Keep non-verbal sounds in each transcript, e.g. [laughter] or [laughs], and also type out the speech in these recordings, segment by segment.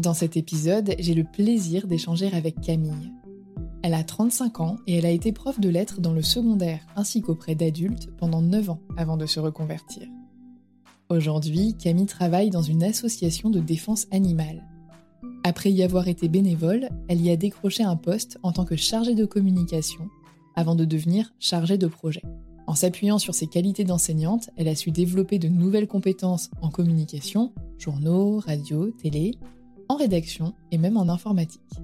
Dans cet épisode, j'ai le plaisir d'échanger avec Camille. Elle a 35 ans et elle a été prof de lettres dans le secondaire ainsi qu'auprès d'adultes pendant 9 ans avant de se reconvertir. Aujourd'hui, Camille travaille dans une association de défense animale. Après y avoir été bénévole, elle y a décroché un poste en tant que chargée de communication avant de devenir chargée de projet. En s'appuyant sur ses qualités d'enseignante, elle a su développer de nouvelles compétences en communication, journaux, radio, télé, en rédaction et même en informatique.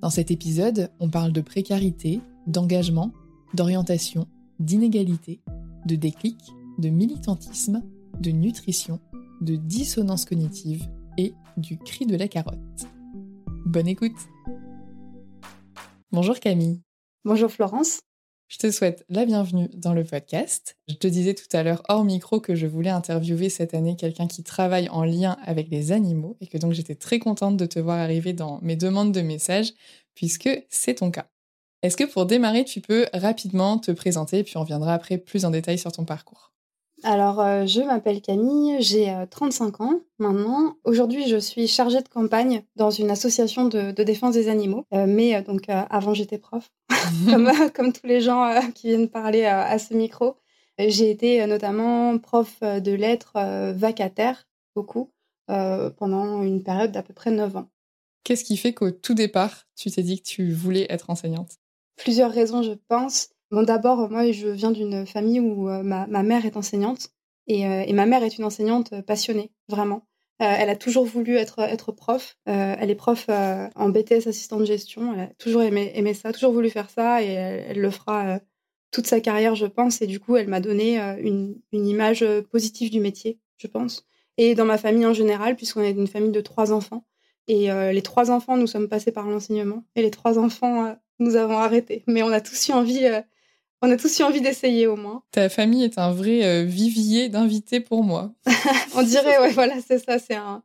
Dans cet épisode, on parle de précarité, d'engagement, d'orientation, d'inégalité, de déclic, de militantisme, de nutrition, de dissonance cognitive et du cri de la carotte. Bonne écoute Bonjour Camille. Bonjour Florence. Je te souhaite la bienvenue dans le podcast. Je te disais tout à l'heure hors micro que je voulais interviewer cette année quelqu'un qui travaille en lien avec les animaux et que donc j'étais très contente de te voir arriver dans mes demandes de messages puisque c'est ton cas. Est-ce que pour démarrer, tu peux rapidement te présenter puis on reviendra après plus en détail sur ton parcours? Alors, euh, je m'appelle Camille, j'ai 35 euh, ans maintenant. Aujourd'hui, je suis chargée de campagne dans une association de, défense des animaux. Euh, mais donc, avant, j'étais prof, [laughs] [laughs] comme, tous les gens qui viennent parler à ce micro. J'ai été notamment prof de lettres vacataire, beaucoup, pendant une période d'à peu près 9 ans. Qu'est-ce qui fait qu'au tout départ, tu t'es dit que tu voulais être enseignante? Plusieurs raisons, je pense. Bon, d'abord, moi, je viens d'une famille où euh, ma, mère est enseignante euh, et, ma mère est une enseignante passionnée, vraiment. Euh, elle a toujours voulu être, être prof. elle est prof en BTS assistant de gestion. Elle a toujours aimé, aimé ça, toujours voulu faire ça et elle, le fera toute sa carrière, je pense. Et du coup, elle m'a donné une, une, image positive du métier, je pense. Et dans ma famille en général, puisqu'on est une famille de trois enfants. Et les trois enfants, nous sommes passés par l'enseignement. Et les trois enfants, nous avons arrêté. Mais on a tous eu envie on a tous eu envie d'essayer au moins. Ta famille est un vrai euh, vivier d'invités pour moi. [laughs] On dirait, ouais, voilà, c'est ça, c'est un,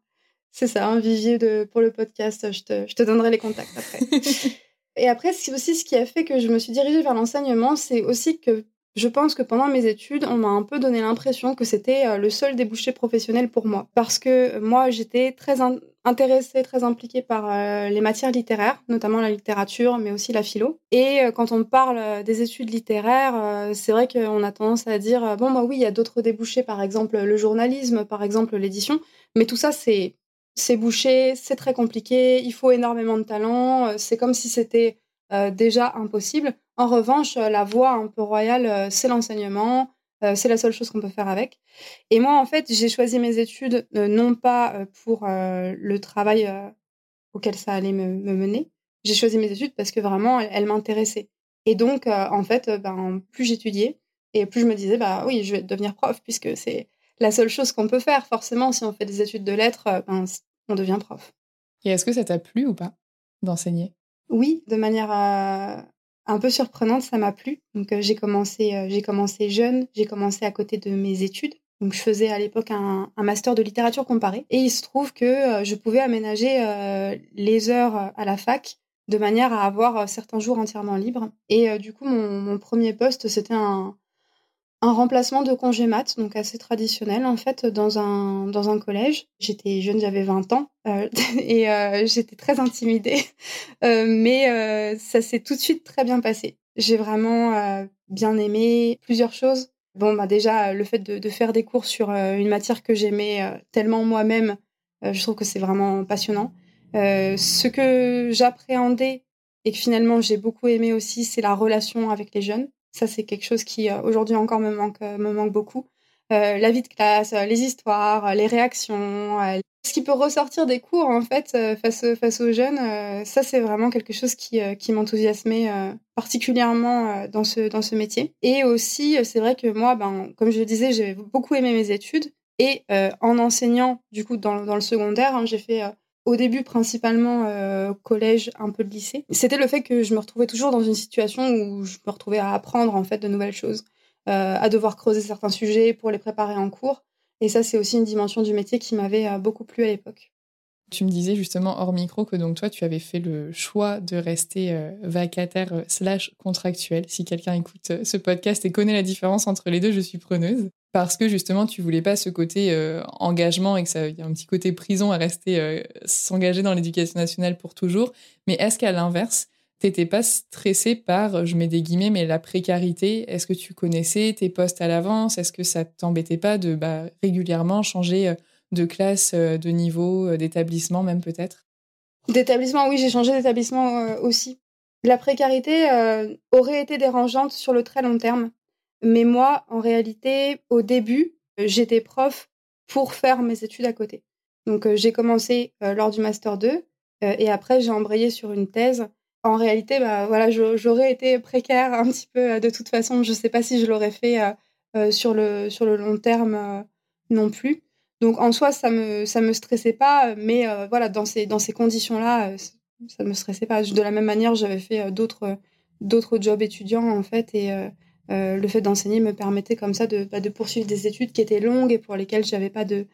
c'est ça, un vivier de, pour le podcast. Je te, je te donnerai les contacts après. [laughs] Et après, c'est aussi ce qui a fait que je me suis dirigée vers l'enseignement, c'est aussi que je pense que pendant mes études, on m'a un peu donné l'impression que c'était euh, le seul débouché professionnel pour moi. Parce que moi, j'étais très intéressée, très impliquée par euh, les matières littéraires, notamment la littérature, mais aussi la philo. Et euh, quand on parle des études littéraires, c'est vrai qu'on a tendance à dire, bon, bah oui, il y a d'autres débouchés, par exemple le journalisme, par exemple l'édition. Mais tout ça, c'est c'est bouché, c'est très compliqué, il faut énormément de talent, c'est comme si c'était déjà impossible. En revanche, euh, la voie un peu royale, euh, c'est l'enseignement. Euh, c'est la seule chose qu'on peut faire avec. Et moi, en fait, j'ai choisi mes études non pas pour le travail auquel ça allait me, mener. J'ai choisi mes études parce que vraiment, elles, m'intéressaient. Et donc, en fait, ben, plus j'étudiais, et plus je me disais, bah oui, je vais devenir prof, puisque c'est la seule chose qu'on peut faire. Forcément, si on fait des études de lettres, ben, on devient prof. Et est-ce que ça t'a plu ou pas d'enseigner? Oui, de manière un peu surprenante, ça m'a plu. Donc j'ai commencé, j'ai commencé jeune, j'ai commencé à côté de mes études. Donc, je faisais à l'époque un, master de littérature comparée. Et il se trouve que euh, je pouvais aménager euh, les heures euh, à la fac de manière à avoir certains jours entièrement libres. Et du coup, mon, premier poste, c'était un, remplacement de congé mat, donc assez traditionnel en fait, dans un, dans un collège. J'étais jeune, j'avais 20 ans [laughs] et j'étais très intimidée, mais ça s'est tout de suite très bien passé. J'ai vraiment bien aimé plusieurs choses. Bon, bah déjà, le fait de, faire des cours sur euh, une matière que j'aimais euh, tellement moi-même, euh, je trouve que c'est vraiment passionnant. ce que j'appréhendais et que finalement j'ai beaucoup aimé aussi, c'est la relation avec les jeunes. Ça, c'est quelque chose qui aujourd'hui encore me manque, me manque beaucoup. la vie de classe, les histoires, les réactions, ce qui peut ressortir des cours en fait euh, face, face aux jeunes, euh, ça c'est vraiment quelque chose qui, euh, qui m'enthousiasmait particulièrement dans, ce, dans ce métier. Et aussi, c'est vrai que moi, ben, comme je le disais, j'ai beaucoup aimé mes études. Et en enseignant, du coup, dans, dans le secondaire, hein, j'ai fait au début principalement collège, un peu lycée. C'était le fait que je me retrouvais toujours dans une situation où je me retrouvais à apprendre en fait de nouvelles choses, à devoir creuser certains sujets pour les préparer en cours. Et ça, c'est aussi une dimension du métier qui m'avait euh, beaucoup plu à l'époque. Tu me disais justement hors micro que donc toi, tu avais fait le choix de rester euh, vacataire euh, slash contractuel. Si quelqu'un écoute ce podcast et connaît la différence entre les deux, je suis preneuse. Parce que justement, tu voulais pas ce côté engagement et que ça y a un petit côté prison à rester s'engager dans l'éducation nationale pour toujours. Mais est-ce qu'à l'inverse, t'étais pas stressé par, je mets des guillemets, mais la précarité? Est-ce que tu connaissais tes postes à l'avance? Est-ce que ça t'embêtait pas de bah, régulièrement changer euh, de classe, euh, de niveau, euh, d'établissement même peut-être? D'établissement, oui, j'ai changé d'établissement aussi. La précarité aurait été dérangeante sur le très long terme. Mais moi, en réalité, au début, j'étais prof pour faire mes études à côté. Donc j'ai commencé lors du Master 2 et après j'ai embrayé sur une thèse en réalité, bah, voilà, j'aurais été précaire un petit peu euh, de toute façon. Je ne sais pas si je l'aurais fait euh, euh, sur, le, sur le long terme non plus. Donc en soi, ça me, ça me stressait pas, mais voilà, dans ces, dans ces conditions-là, ça me stressait pas. De la même manière, j'avais fait d'autres, d'autres jobs étudiants en fait, et le fait d'enseigner me permettait comme ça de, bah, de poursuivre des études qui étaient longues et pour lesquelles j'avais pas de,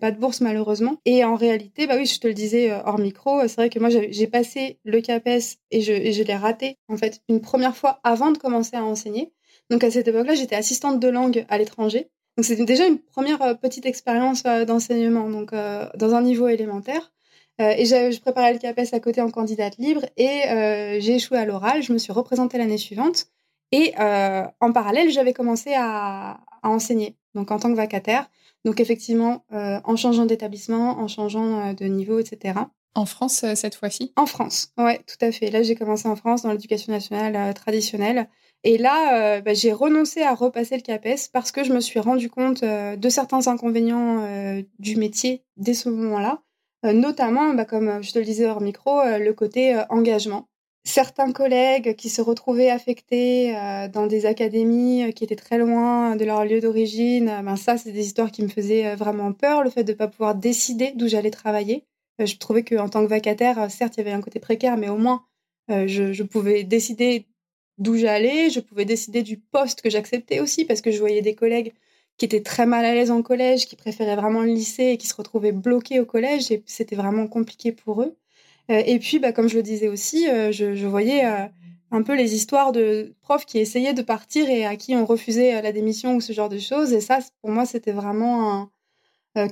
pas de bourse malheureusement. Et en réalité, bah oui, je te le disais euh, hors micro, c'est vrai que moi j'ai passé le CAPES et je, l'ai raté en fait une première fois avant de commencer à enseigner. Donc à cette époque-là, j'étais assistante de langue à l'étranger. Donc c'était déjà une première euh, petite expérience euh, d'enseignement, donc dans un niveau élémentaire. et je préparais le CAPES à côté en candidate libre et j'ai échoué à l'oral. Je me suis représentée l'année suivante et en parallèle, j'avais commencé à, à, enseigner, donc en tant que vacataire. Donc effectivement, euh, en changeant d'établissement, en changeant euh, de niveau, etc. En France, euh, cette fois-ci? En France, ouais, tout à fait. Là, j'ai commencé en France dans l'éducation nationale traditionnelle. Et là, bah, j'ai renoncé à repasser le CAPES parce que je me suis rendu compte de certains inconvénients du métier dès ce moment-là. notamment, bah, comme je te le disais hors micro, le côté engagement certains collègues qui se retrouvaient affectés euh, dans des académies euh, qui étaient très loin de leur lieu d'origine, euh, ben ça, c'est des histoires qui me faisaient vraiment peur, le fait de ne pas pouvoir décider d'où j'allais travailler. je trouvais qu'en tant que vacataire, certes, il y avait un côté précaire, mais au moins, je, je, pouvais décider d'où j'allais, je pouvais décider du poste que j'acceptais aussi, parce que je voyais des collègues qui étaient très mal à l'aise en collège, qui préféraient vraiment le lycée et qui se retrouvaient bloqués au collège, et c'était vraiment compliqué pour eux. Euh, et puis, bah, comme je le disais aussi, euh, je, voyais euh, un peu les histoires de profs qui essayaient de partir et à qui on refusait la démission ou ce genre de choses. Et ça, pour moi, c'était vraiment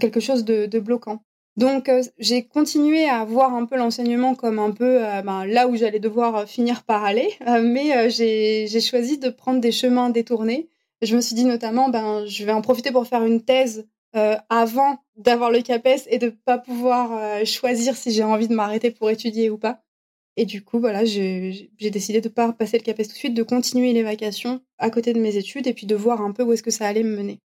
quelque chose de, bloquant. Donc, j'ai continué à voir un peu l'enseignement comme un peu ben, là où j'allais devoir finir par aller, mais j'ai choisi de prendre des chemins détournés. Je me suis dit notamment, ben, je vais en profiter pour faire une thèse euh, avant d'avoir le CAPES et de pas pouvoir euh, choisir si j'ai envie de m'arrêter pour étudier ou pas. Et du coup, voilà, j'ai décidé de pas passer le CAPES tout de suite, de continuer les vacations à côté de mes études et puis de voir un peu où est-ce que ça allait me mener.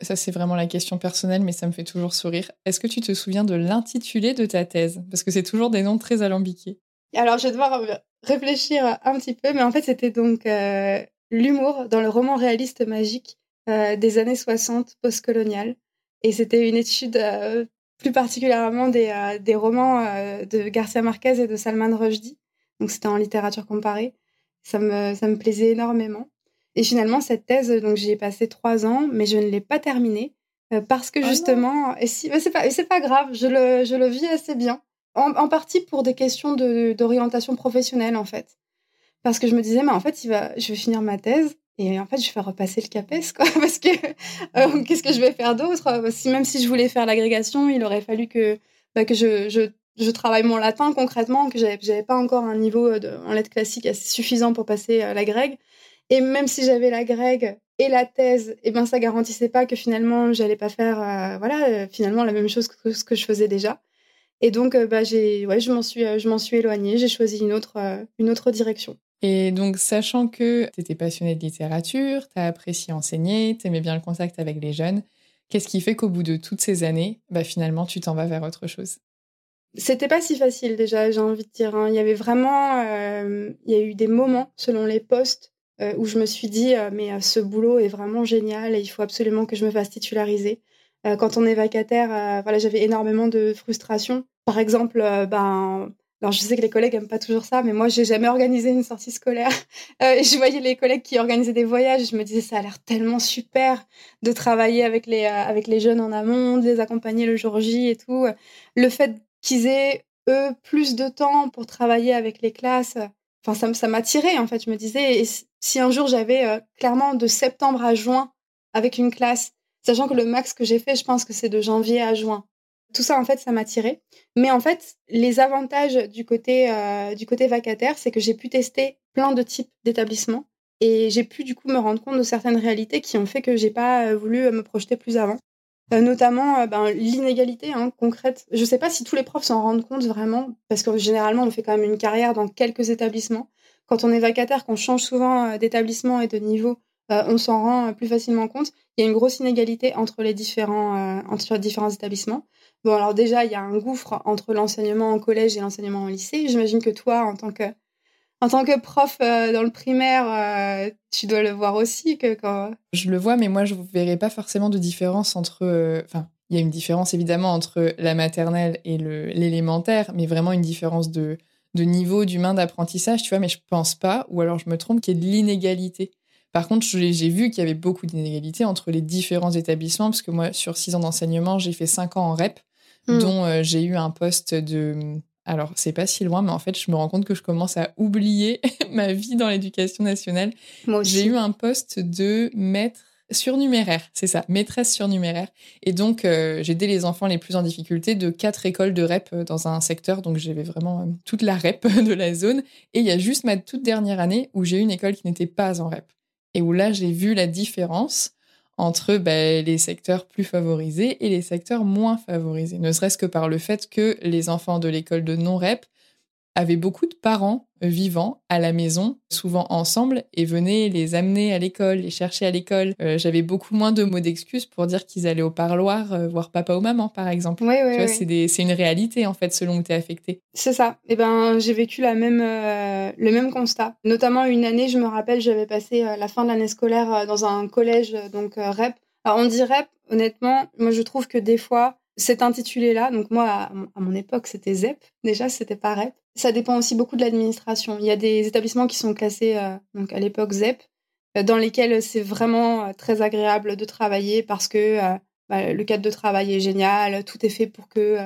Ça, c'est vraiment la question personnelle, mais ça me fait toujours sourire. Est-ce que tu te souviens de l'intitulé de ta thèse? Parce que c'est toujours des noms très alambiqués. Alors, je vais devoir réfléchir un petit peu. Mais en fait, c'était donc l'humour dans le roman réaliste magique des années 60 postcoloniales. Et c'était une étude plus particulièrement des, des romans de Garcia Marquez et de Salman Rushdie. Donc c'était en littérature comparée. Ça me, ça me plaisait énormément. Et finalement, cette thèse, donc j'y ai passé trois ans, mais je ne l'ai pas terminée euh, parce que ah justement, et si, c'est pas, c'est pas grave, je le, je le vis assez bien. En, partie pour des questions de, d'orientation professionnelle en fait, parce que je me disais, mais en fait, il va, je vais finir ma thèse et en fait, je vais repasser le CAPES quoi, [laughs] parce que euh, qu'est-ce que je vais faire d'autre? Si même si je voulais faire l'agrégation, il aurait fallu que bah, que je, je, je, travaille mon latin concrètement, que j'avais, pas encore un niveau de, en lettres classiques assez suffisant pour passer la grègue. Et même si j'avais la et la thèse, eh ben ça garantissait pas que finalement j'allais pas faire euh, voilà euh, finalement la même chose que ce que je faisais déjà. Et donc euh, bah j'ai ouais je m'en suis je m'en suis éloignée, j'ai choisi une autre une autre direction. Et donc sachant que tu étais passionnée de littérature, tu as apprécié enseigner, tu aimais bien le contact avec les jeunes, qu'est-ce qui fait qu'au bout de toutes ces années, bah finalement tu t'en vas vers autre chose? C'était pas si facile déjà, j'ai envie de dire. Hein. Il y avait vraiment, il y a eu des moments selon les postes euh, où je me suis dit, euh, mais euh, ce boulot est vraiment génial et il faut absolument que je me fasse titulariser. quand on est vacataire, voilà, j'avais énormément de frustration. Par exemple, ben, alors je sais que les collègues aiment pas toujours ça, mais moi j'ai jamais organisé une sortie scolaire. [laughs] et je voyais les collègues qui organisaient des voyages, et je me disais ça a l'air tellement super de travailler avec les avec les jeunes en amont, de les accompagner le jour J et tout. Le fait qu'ils aient eux plus de temps pour travailler avec les classes, enfin ça, ça tiré en fait. Je me disais si un jour j'avais euh, clairement de septembre à juin avec une classe, sachant que le max que j'ai fait, je pense que c'est de janvier à juin. Tout ça en fait, ça m'a tiré. Mais en fait, les avantages du côté euh, du côté vacataire, c'est que j'ai pu tester plein de types d'établissements et j'ai pu du coup me rendre compte de certaines réalités qui ont fait que j'ai pas euh, voulu me projeter plus avant. notamment ben, l'inégalité hein, concrète. Je ne sais pas si tous les profs s'en rendent compte vraiment, parce que généralement on fait quand même une carrière dans quelques établissements quand on est vacataire, qu'on change souvent euh, d'établissement et de niveau, euh, on s'en rend euh, plus facilement compte. Il y a une grosse inégalité entre les différents, entre différents établissements. Bon, alors déjà, il y a un gouffre entre l'enseignement en collège et l'enseignement en lycée. J'imagine que toi, en tant que, en tant que prof dans le primaire, tu dois le voir aussi. Que quand... Je le vois, mais moi, je ne verrai pas forcément de différence entre. Enfin, il y a une différence évidemment entre la maternelle et l'élémentaire, mais vraiment une différence de, de niveau d'humain d'apprentissage, tu vois, mais je pense pas, ou alors je me trompe, qu'il y ait de l'inégalité. Par contre, j'ai vu qu'il y avait beaucoup d'inégalités entre les différents établissements, parce que moi, sur six ans d'enseignement, j'ai fait cinq ans en REP, hmm. dont euh, j'ai eu un poste de... Alors, c'est pas si loin, mais en fait, je me rends compte que je commence à oublier [laughs] ma vie dans l'éducation nationale. J'ai eu un poste de maître surnuméraire, c'est ça, maîtresse surnuméraire. Et donc, euh, j'ai aidé les enfants les plus en difficulté de quatre écoles de REP euh, dans un secteur. Donc, j'avais vraiment euh, toute la REP [laughs] de la zone. Et il y a juste ma toute dernière année où j'ai eu une école qui n'était pas en REP. Et où là, j'ai vu la différence entre bah, les secteurs plus favorisés et les secteurs moins favorisés. Ne serait-ce que par le fait que les enfants de l'école de non-REP avaient beaucoup de parents vivants à la maison, souvent ensemble, et venaient les amener à l'école, les chercher à l'école. Euh, j'avais beaucoup moins de mots d'excuses pour dire qu'ils allaient au parloir euh, voir papa ou maman, par exemple. Oui, tu vois, c'est une réalité, en fait, selon où tu es affecté. C'est ça. Et eh ben, j'ai vécu la même, euh, le même constat. Notamment une année, je me rappelle, j'avais passé la fin de l'année scolaire dans un collège, donc REP. Alors, on dit REP, honnêtement, moi, je trouve que des fois, cet intitulé-là, donc moi, à, mon époque, c'était ZEP. Déjà, c'était pas REP. Ça dépend aussi beaucoup de l'administration. Il y a des établissements qui sont classés, euh, donc à l'époque ZEP, euh, dans lesquels c'est vraiment euh, très agréable de travailler parce que bah, le cadre de travail est génial, tout est fait pour que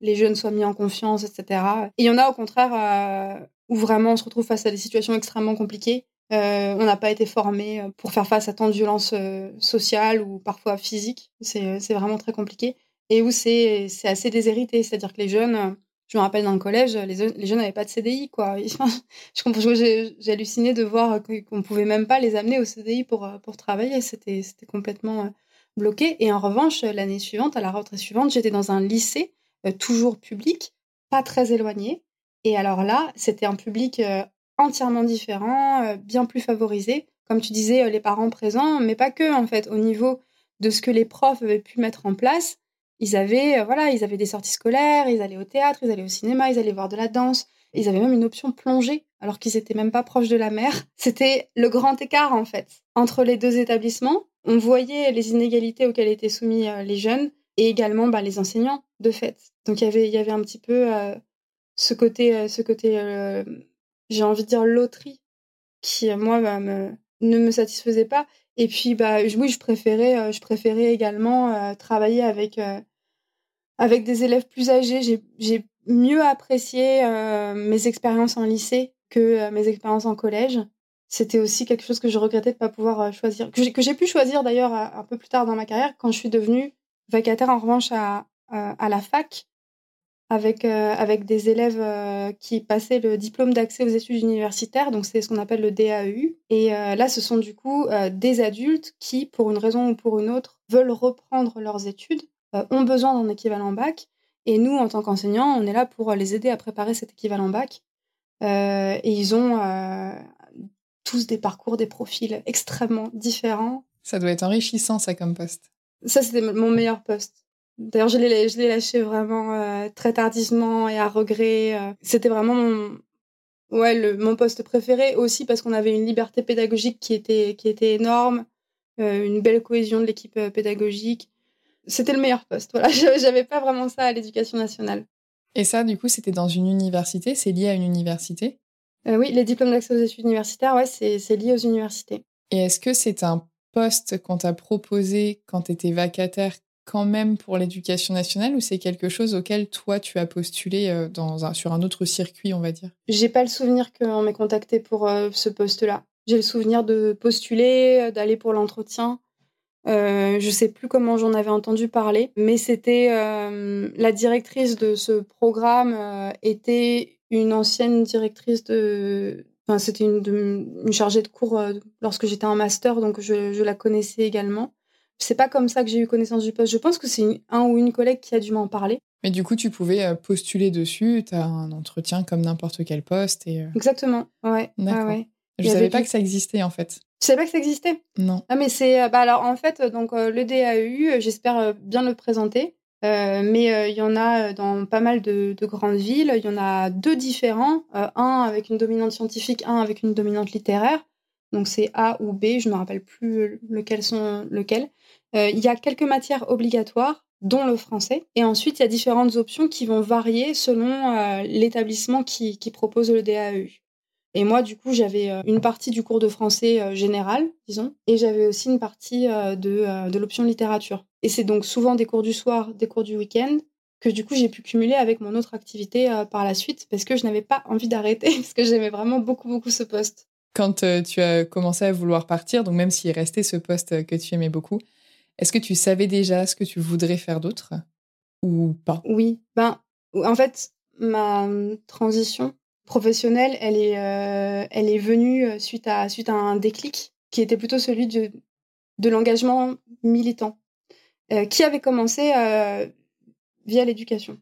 les jeunes soient mis en confiance, etc. Et il y en a au contraire où vraiment on se retrouve face à des situations extrêmement compliquées. on n'a pas été formé pour faire face à tant de violences sociales ou parfois physiques. C'est vraiment très compliqué et où c'est assez déshérité. C'est-à-dire que les jeunes, je me rappelle dans le collège, les, jeunes n'avaient pas de CDI. quoi. [laughs] J'ai halluciné de voir qu'on ne pouvait même pas les amener au CDI pour, pour travailler. C'était complètement euh, bloqué. Et en revanche, l'année suivante, à la rentrée suivante, j'étais dans un lycée, euh, toujours public, pas très éloigné. Et alors là, c'était un public euh, entièrement différent, bien plus favorisé. Comme tu disais, les parents présents, mais pas que, en fait, au niveau de ce que les profs avaient pu mettre en place ils avaient, euh, voilà, ils avaient des sorties scolaires, ils allaient au théâtre, ils allaient au cinéma, ils allaient voir de la danse. Ils avaient même une option plongée alors qu'ils étaient même pas proches de la mer. [laughs] C'était le grand écart en fait entre les deux établissements. On voyait les inégalités auxquelles étaient soumis euh, les jeunes et également bah, les enseignants de fait. Donc il y avait il y avait un petit peu euh, ce côté ce côté j'ai envie de dire loterie qui moi me, ne me satisfaisait pas. Et puis bah oui je préférais je préférais également travailler avec avec des élèves plus âgés. J'ai mieux apprécié mes expériences en lycée que mes expériences en collège. C'était aussi quelque chose que je regrettais de ne pas pouvoir choisir, que j'ai pu choisir d'ailleurs un peu plus tard dans ma carrière quand je suis devenue vacataire en revanche à, à, la fac avec, avec des élèves qui passaient le diplôme d'accès aux études universitaires, donc c'est ce qu'on appelle le DAEU. Et là, ce sont du coup des adultes qui, pour une raison ou pour une autre, veulent reprendre leurs études, ont besoin d'un équivalent bac. Et nous, en tant qu'enseignants, on est là pour les aider à préparer cet équivalent bac. et ils ont tous des parcours, des profils extrêmement différents. Ça doit être enrichissant, ça, comme poste. Ça, c'était mon meilleur poste. D'ailleurs, je l'ai lâché vraiment euh, très tardivement et à regret. Euh. C'était vraiment mon, ouais, le, mon poste préféré aussi parce qu'on avait une liberté pédagogique qui était, qui était énorme, euh, une belle cohésion de l'équipe pédagogique. C'était le meilleur poste. Voilà, [laughs] j'avais pas vraiment ça à l'éducation nationale. Et ça, du coup, c'était dans une université? C'est lié à une université? Oui, les diplômes d'accès aux études universitaires, ouais, c'est lié aux universités. Et est-ce que c'est un poste qu'on t'a proposé quand tu étais vacataire quand même pour l'éducation nationale ou c'est quelque chose auquel toi tu as postulé euh, dans un, sur un autre circuit, on va dire? J'ai pas le souvenir qu'on m'ait contacté pour euh, ce poste-là. J'ai le souvenir de postuler, euh, d'aller pour l'entretien. Euh, je sais plus comment j'en avais entendu parler, mais c'était la directrice de ce programme était une ancienne directrice de. Enfin, c'était une, chargée de cours lorsque j'étais en master, donc je la connaissais également. C'est pas comme ça que j'ai eu connaissance du poste. Je pense que c'est un ou une collègue qui a dû m'en parler. Mais du coup, tu pouvais euh, postuler dessus, tu as un entretien comme n'importe quel poste. Et... Euh, Exactement, ouais. Ouais. Je savais pas que ça existait en fait. Tu savais pas que ça existait? Non. Ah mais c'est euh, bah alors en fait donc le DAEU, j'espère bien le présenter. mais il y en a dans pas mal de, de, grandes villes. Il y en a deux différents, un avec une dominante scientifique, un avec une dominante littéraire. Donc c'est A ou B, je ne me rappelle plus lequel sont lequel. Euh, il y a quelques matières obligatoires, dont le français. Et ensuite, il y a différentes options qui vont varier selon euh, l'établissement qui, propose le DAEU. Et moi, du coup, j'avais euh, une partie du cours de français général, disons, et j'avais aussi une partie de, de l'option littérature. Et c'est donc souvent des cours du soir, des cours du week-end, que du coup j'ai pu cumuler avec mon autre activité par la suite, parce que je n'avais pas envie d'arrêter, [laughs] parce que j'aimais vraiment beaucoup, beaucoup ce poste. Quand tu as commencé à vouloir partir, donc même s'il restait ce poste que tu aimais beaucoup, est-ce que tu savais déjà ce que tu voudrais faire d'autre ou pas? Oui, ben en fait ma transition professionnelle, elle est, euh, elle est venue euh, suite à, un déclic qui était plutôt celui de, de l'engagement militant, euh, qui avait commencé via l'éducation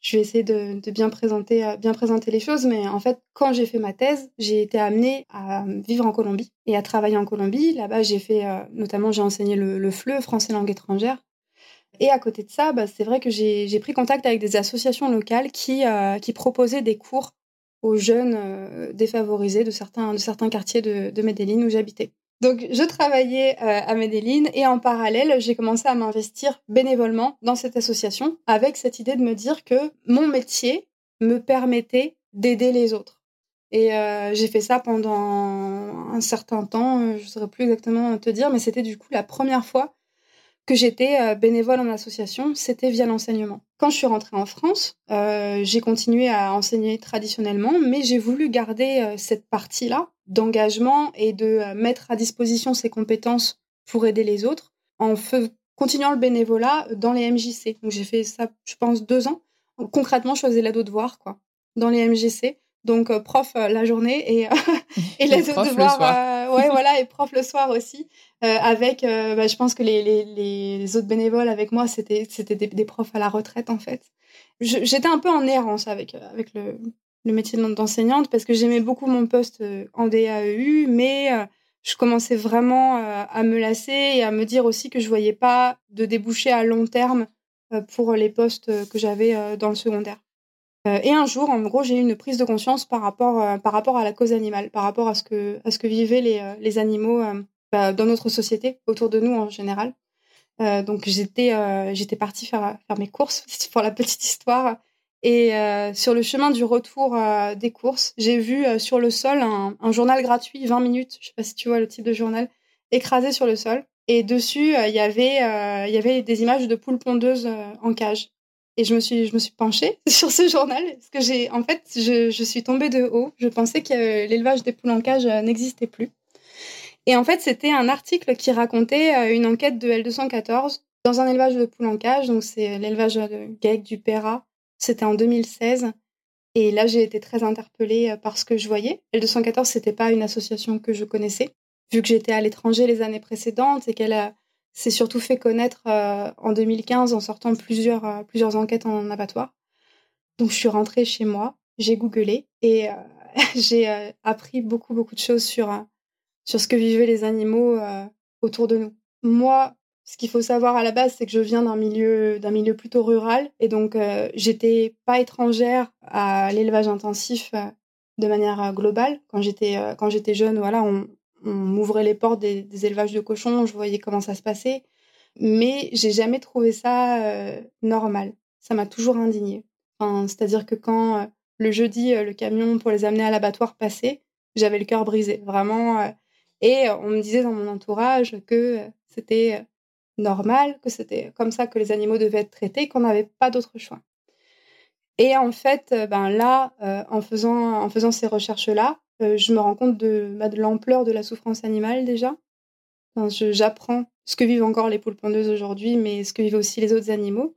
je vais essayer de, bien, présenter, euh, bien présenter les choses, mais en fait, quand j'ai fait ma thèse, j'ai été amenée à vivre en Colombie et à travailler en Colombie. Là-bas, j'ai fait, euh, notamment, j'ai enseigné le, le FLE, français langue étrangère. Et à côté de ça, bah, c'est vrai que j'ai pris contact avec des associations locales qui, euh, proposaient des cours aux jeunes défavorisés de certains, quartiers de, de Medellín où j'habitais. Donc, je travaillais euh, à Medellín et en parallèle, j'ai commencé à m'investir bénévolement dans cette association avec cette idée de me dire que mon métier me permettait d'aider les autres. Et euh, j'ai fait ça pendant un certain temps, je ne saurais plus exactement te dire, mais c'était du coup la première fois que j'étais euh, bénévole en association, c'était via l'enseignement. Quand je suis rentrée en France, euh, j'ai continué à enseigner traditionnellement, mais j'ai voulu garder euh, cette partie-là d'engagement et de mettre à disposition ses compétences pour aider les autres en continuant le bénévolat dans les MJC. Donc j'ai fait ça, je pense, deux ans. concrètement, je faisais l'aide de devoirs, quoi, dans les MJC. Donc prof la journée et, [laughs] et l'aide de devoirs, ouais, voilà, et prof le soir aussi. Euh, avec, euh, bah, je pense que les, les, les, autres bénévoles avec moi, c'était c'était des, des, profs à la retraite en fait. J'étais un peu en errance avec euh, avec le, le métier d'enseignante parce que j'aimais beaucoup mon poste en DAEU, mais je commençais vraiment à me lasser et à me dire aussi que je voyais pas de débouché à long terme pour les postes que j'avais dans le secondaire. Et un jour, en gros, j'ai eu une prise de conscience par rapport, par rapport à la cause animale, par rapport à ce que, à ce que vivaient les, les animaux bah, dans notre société, autour de nous en général. donc j'étais j'étais partie faire, faire mes courses, [laughs] pour la petite histoire. Et sur le chemin du retour des courses, j'ai vu sur le sol un, un, journal gratuit, 20 minutes, je sais pas si tu vois le type de journal, écrasé sur le sol. Et dessus, il y avait il y avait des images de poules pondeuses en cage. Et je me suis, je me suis penchée [laughs] sur ce journal parce que j'ai, en fait, je, je, suis tombée de haut. Je pensais que l'élevage des poules en cage n'existait plus. Et en fait, c'était un article qui racontait euh, une enquête de L214 dans un élevage de poules en cage. Donc, c'est l'élevage de GAEC du Péra. C'était en 2016. Et là, j'ai été très interpellée euh, par ce que je voyais. L214, c'était pas une association que je connaissais, vu que j'étais à l'étranger les années précédentes et qu'elle s'est surtout fait connaître euh, en 2015 en sortant plusieurs, plusieurs enquêtes en abattoir. Donc, je suis rentrée chez moi, j'ai googlé et [laughs] j'ai appris beaucoup, beaucoup de choses sur sur ce que vivaient les animaux euh, autour de nous. Moi, ce qu'il faut savoir à la base, c'est que je viens d'un milieu, d'un milieu plutôt rural, et donc euh, j'étais pas étrangère à l'élevage intensif euh, de manière globale. Quand j'étais, quand j'étais jeune, voilà, on, m'ouvrait les portes des, élevages de cochons, je voyais comment ça se passait, mais j'ai jamais trouvé ça normal. Ça m'a toujours indignée. Enfin, c'est-à-dire que quand le jeudi, le camion pour les amener à l'abattoir passait, j'avais le cœur brisé. Vraiment, et on me disait dans mon entourage que c'était normal, que c'était comme ça que les animaux devaient être traités, qu'on n'avait pas d'autre choix. Et en fait, ben là, en, faisant, en faisant ces recherches-là, je me rends compte de, bah, de l'ampleur de la souffrance animale déjà. J'apprends ce que vivent encore les poules pondeuses aujourd'hui, mais ce que vivent aussi les autres animaux.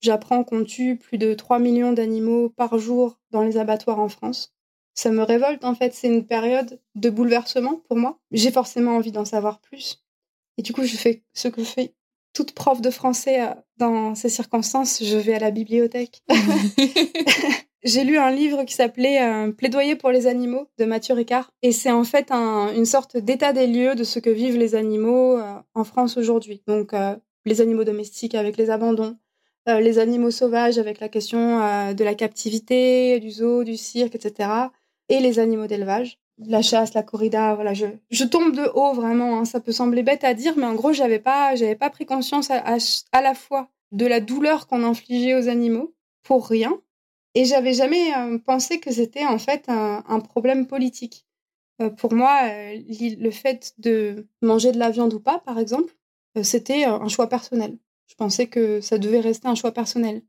J'apprends qu'on tue plus de 3 millions d'animaux par jour dans les abattoirs en France ça me révolte en fait. C'est une période de bouleversement pour moi. J'ai forcément envie d'en savoir plus. Et du coup, je fais ce que fait toute prof de français euh, dans ces circonstances. Je vais à la bibliothèque. [laughs] [laughs] J'ai lu un livre qui s'appelait euh, Plaidoyer pour les animaux de Mathieu Ricard. Et c'est en fait une sorte d'état des lieux de ce que vivent les animaux euh, en France aujourd'hui. Donc, les animaux domestiques avec les abandons, les animaux sauvages avec la question de la captivité, du zoo, du cirque, etc et les animaux d'élevage. La chasse, la corrida, voilà, je, je tombe de haut vraiment. Hein. Ça peut sembler bête à dire, mais en gros, j'avais pas, j'avais pas pris conscience à, la fois de la douleur qu'on infligeait aux animaux pour rien, et j'avais jamais euh, pensé que c'était en fait un, problème politique. Euh, pour moi, euh, le fait de manger de la viande ou pas, par exemple, c'était un choix personnel. Je pensais que ça devait rester un choix personnel.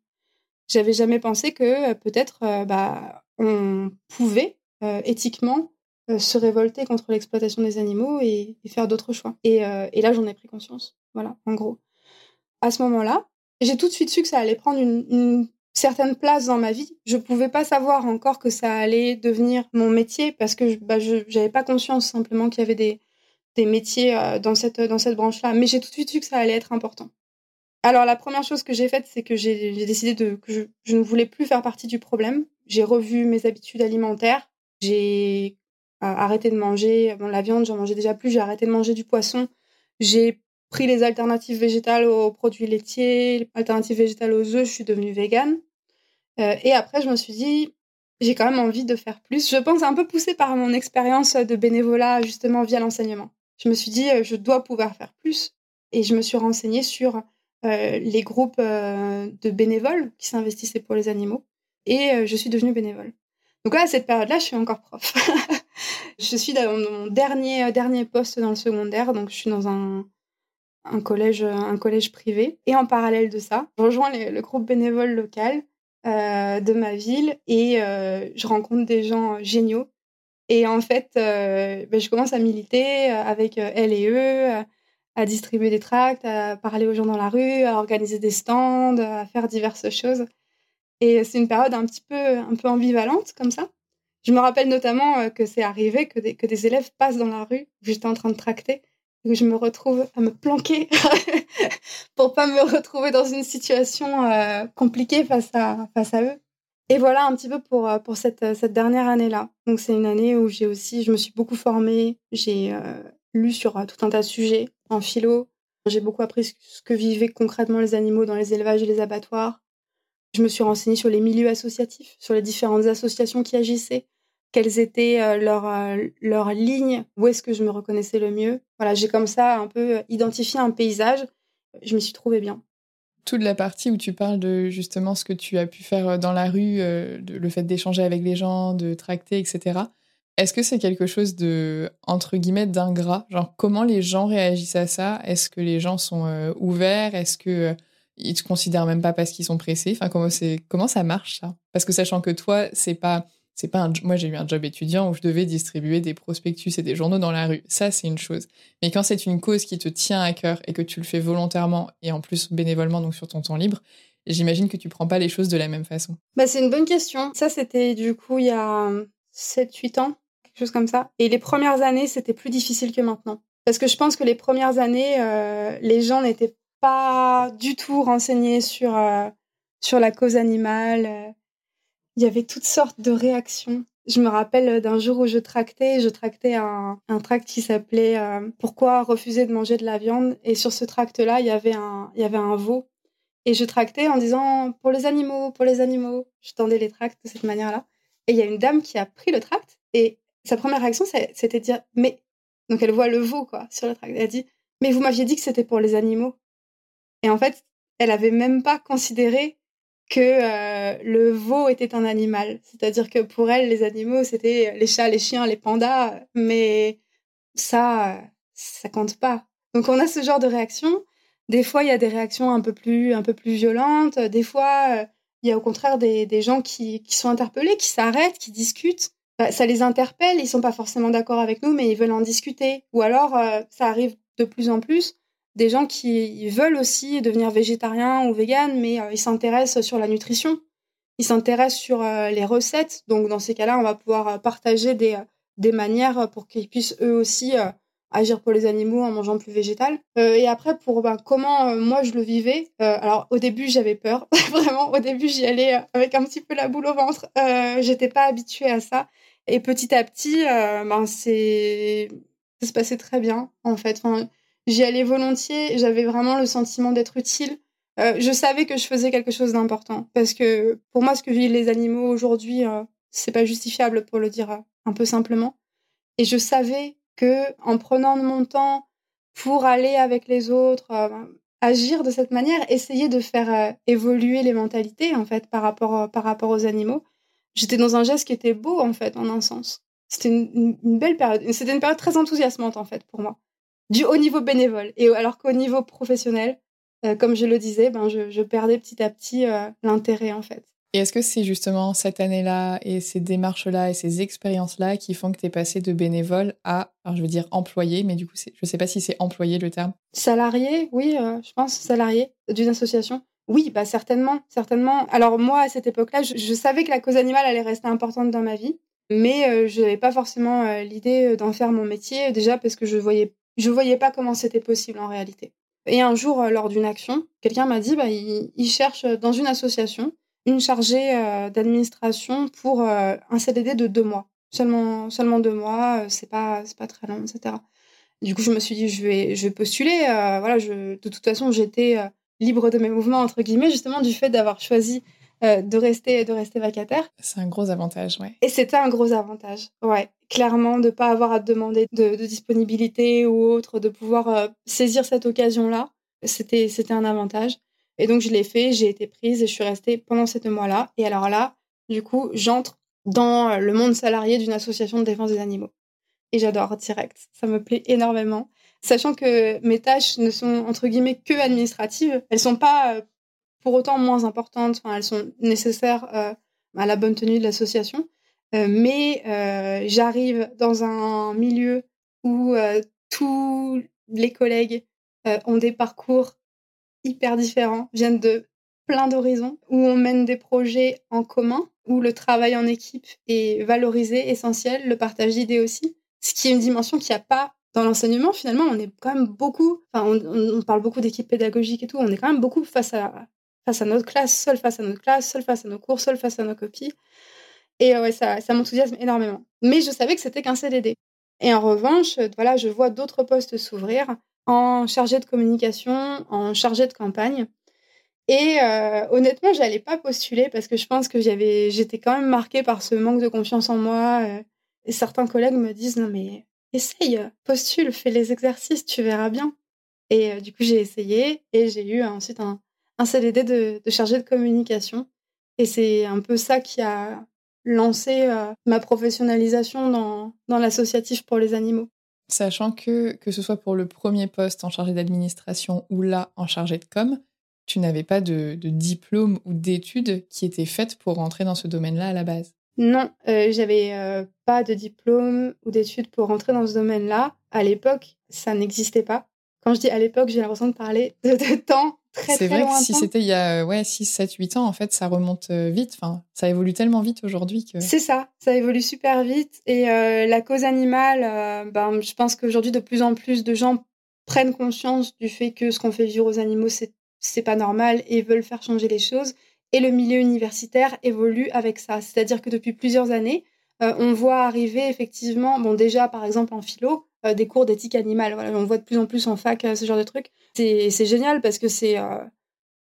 J'avais jamais pensé que peut-être bah, on pouvait éthiquement se révolter contre l'exploitation des animaux et, faire d'autres choix. Et, là, j'en ai pris conscience. Voilà, en gros. À ce moment-là, j'ai tout de suite su que ça allait prendre une, certaine place dans ma vie. Je pouvais pas savoir encore que ça allait devenir mon métier parce que bah, je n'avais pas conscience simplement qu'il y avait des, métiers dans cette, dans cette branche-là. Mais j'ai tout de suite su que ça allait être important. Alors la première chose que j'ai faite, c'est que j'ai décidé que je, ne voulais plus faire partie du problème. J'ai revu mes habitudes alimentaires. J'ai euh, arrêté de manger la viande, j'en mangeais déjà plus. J'ai arrêté de manger du poisson. J'ai pris les alternatives végétales aux produits laitiers, alternatives végétales aux œufs. Je suis devenue végane. Euh, et après, je me suis dit, j'ai quand même envie de faire plus. Je pense un peu poussée par mon expérience de bénévolat, justement, via l'enseignement. Je me suis dit, euh, je dois pouvoir faire plus. Et je me suis renseignée sur les groupes de bénévoles qui s'investissaient pour les animaux. Et je suis devenue bénévole. Donc là, à cette période-là, je suis encore prof. [laughs] je suis dans mon dernier, euh, dernier poste dans le secondaire, donc je suis dans un, un, collège, un collège privé. Et en parallèle de ça, je rejoins le, groupe bénévole local euh, de ma ville et euh, je rencontre des gens géniaux. Et en fait, ben, je commence à militer avec elle et eux, à distribuer des tracts, à parler aux gens dans la rue, à organiser des stands, à faire diverses choses. Et c'est une période un petit peu, un peu ambivalente comme ça. Je me rappelle notamment euh, que c'est arrivé que des, que des élèves passent dans la rue j'étais en train de tracter que je me retrouve à me planquer [laughs] pour pas me retrouver dans une situation euh, compliquée face à, face à eux. Et voilà un petit peu pour, euh, pour cette, cette dernière année-là. Donc c'est une année où j'ai aussi, je me suis beaucoup formée, j'ai lu sur tout un tas de sujets en philo. J'ai beaucoup appris ce que vivaient concrètement les animaux dans les élevages et les abattoirs. Je me suis renseignée sur les milieux associatifs, sur les différentes associations qui agissaient, quelles étaient euh, leurs, euh, leurs lignes, où est-ce que je me reconnaissais le mieux. Voilà, j'ai comme ça un peu identifié un paysage. Je m'y suis trouvée bien. Toute la partie où tu parles de justement ce que tu as pu faire dans la rue, le fait d'échanger avec les gens, de tracter, etc. Est-ce que c'est quelque chose de, entre guillemets, d'ingrat? Genre, comment les gens réagissent à ça? Est-ce que les gens sont euh, ouverts? Est-ce que euh, ils te considèrent même pas parce qu'ils sont pressés? Enfin, comment comment ça marche ça? Parce que sachant que toi, c'est pas, c'est pas un, moi j'ai eu un job étudiant où je devais distribuer des prospectus et des journaux dans la rue. Ça, c'est une chose. Mais quand c'est une cause qui te tient à cœur et que tu le fais volontairement et en plus bénévolement, donc sur ton temps libre, j'imagine que tu prends pas les choses de la même façon. Bah, c'est une bonne question. Ça, c'était du coup il y a 7-8 ans quelque chose comme ça. Et les premières années, c'était plus difficile que maintenant. Parce que je pense que les premières années, euh, les gens n'étaient pas du tout renseignés sur, euh, sur la cause animale. Il y avait toutes sortes de réactions. Je me rappelle d'un jour où je tractais, je tractais un, un tract qui s'appelait euh, Pourquoi refuser de manger de la viande? Et sur ce tract-là, il y avait un, il y avait un veau. Et je tractais en disant Pour les animaux, pour les animaux. Je tendais les tracts de cette manière-là. Et il y a une dame qui a pris le tract et sa première réaction, c'était de dire Mais. Donc elle voit le veau, quoi, sur le tract. Elle dit Mais vous m'aviez dit que c'était pour les animaux. Et en fait, elle avait même pas considéré que euh, le veau était un animal. C'est-à-dire que pour elle, les animaux, c'était les chats, les chiens, les pandas. Mais ça, ça compte pas. Donc on a ce genre de réaction. Des fois, il y a des réactions un peu plus, un peu plus violentes. Des fois, il y a au contraire des, des gens qui, qui sont interpellés, qui s'arrêtent, qui discutent. Bah, ça les interpelle, ils sont pas forcément d'accord avec nous, mais ils veulent en discuter. Ou alors, euh, ça arrive de plus en plus, des gens qui veulent aussi devenir végétariens ou véganes, mais euh, ils s'intéressent sur la nutrition, ils s'intéressent sur euh, les recettes. Donc, dans ces cas-là, on va pouvoir partager des, des manières pour qu'ils puissent eux aussi agir pour les animaux en mangeant plus végétal. et après, pour ben, comment moi je le vivais, alors au début j'avais peur, [laughs] vraiment, au début j'y allais avec un petit peu la boule au ventre, j'étais pas habituée à ça. Et petit à petit, euh, ben c'est ça se passait très bien en fait. J'y allais volontiers. J'avais vraiment le sentiment d'être utile. Euh, je savais que je faisais quelque chose d'important parce que pour moi, ce que vivent les animaux aujourd'hui, euh, c'est pas justifiable pour le dire euh, un peu simplement. Et je savais que en prenant de mon temps pour aller avec les autres, ben, agir de cette manière, essayer de faire évoluer les mentalités en fait par rapport par rapport aux animaux, j'étais dans un geste qui était beau, en fait, en un sens. C'était une, belle période. C'était une période très enthousiasmante, en fait, pour moi. Du haut niveau bénévole. Et alors qu'au niveau professionnel, euh, comme je le disais, ben, je, perdais petit à petit euh, l'intérêt, en fait. Et est-ce que c'est justement cette année-là et ces démarches-là et ces expériences-là qui font que tu es passé de bénévole à, alors je veux dire employé, mais du coup, je ne sais pas si c'est employé le terme. Salarié, oui, euh, je pense salarié d'une association. Oui, bah certainement, certainement. Alors moi, à cette époque-là, je, savais que la cause animale allait rester importante dans ma vie, mais euh, je n'avais pas forcément euh, l'idée d'en faire mon métier, déjà parce que je voyais, je voyais pas comment c'était possible en réalité. Et un jour, lors d'une action, quelqu'un m'a dit, bah, il, cherche dans une association une chargée d'administration pour un CDD de deux mois. Seulement, seulement deux mois, c'est pas, c'est pas très long, etc. Du coup, je me suis dit, je vais, je postuler. voilà, je, de toute façon, j'étais libre de mes mouvements, entre guillemets, justement du fait d'avoir choisi euh, de, rester, de rester vacataire. C'est un gros avantage, ouais. Et c'était un gros avantage, ouais. Clairement, de ne pas avoir à demander de, disponibilité ou autre, de pouvoir euh, saisir cette occasion-là, c'était, c'était un avantage. Et donc, je l'ai fait, j'ai été prise et je suis restée pendant deux mois-là. Et alors là, du coup, j'entre dans euh, le monde salarié d'une association de défense des animaux. Et j'adore direct. Ça me plaît énormément sachant que mes tâches ne sont entre guillemets que administratives. Elles sont pas pour autant moins importantes. Enfin, elles sont nécessaires euh, à la bonne tenue de l'association. Euh, mais j'arrive dans un milieu où tous les collègues ont des parcours hyper différents, viennent de plein d'horizons, où on mène des projets en commun, où le travail en équipe est valorisé, essentiel, le partage d'idées aussi, ce qui est une dimension qui n'y a pas dans l'enseignement, finalement, on est quand même beaucoup, enfin, on, parle beaucoup d'équipe pédagogique et tout, on est quand même beaucoup face à, face à notre classe, seul face à notre classe, seul face à nos cours, seul face à nos copies. Et ouais, ça, ça m'enthousiasme énormément. Mais je savais que c'était qu'un CDD. Et en revanche, voilà, je vois d'autres postes s'ouvrir en chargé de communication, en chargé de campagne. Et euh, honnêtement, j'allais pas postuler parce que je pense que j'avais, j'étais quand même marquée par ce manque de confiance en moi. Euh, et certains collègues me disent non mais essaye, postule, fais les exercices, tu verras bien. Et euh, du coup, j'ai essayé et j'ai eu ensuite un, un CDD de, de chargé de communication. Et c'est un peu ça qui a lancé ma professionnalisation dans, dans l'associatif pour les animaux. Sachant que, que ce soit pour le premier poste en chargé d'administration ou là en chargé de com, tu n'avais pas de, diplôme ou d'études qui étaient faites pour rentrer dans ce domaine-là à la base. Non, euh, j'avais euh, pas de diplôme ou d'études pour rentrer dans ce domaine-là. À l'époque, ça n'existait pas. Quand je dis à l'époque, j'ai l'impression de parler de, de temps très C'est vrai que si c'était il y a ouais, 6, 7, 8 ans, en fait, ça remonte euh, vite. Enfin, ça évolue tellement vite aujourd'hui que... C'est ça, ça évolue super vite. Et la cause animale, ben, je pense qu'aujourd'hui, de plus en plus de gens prennent conscience du fait que ce qu'on fait vivre aux animaux, c'est c'est pas normal et veulent faire changer les choses. Et le milieu universitaire évolue avec ça. C'est-à-dire que depuis plusieurs années, euh, on voit arriver effectivement, bon déjà par exemple en philo, euh, des cours d'éthique animale. On voit de plus en plus en fac euh, ce genre de trucs. C'est génial parce que c'est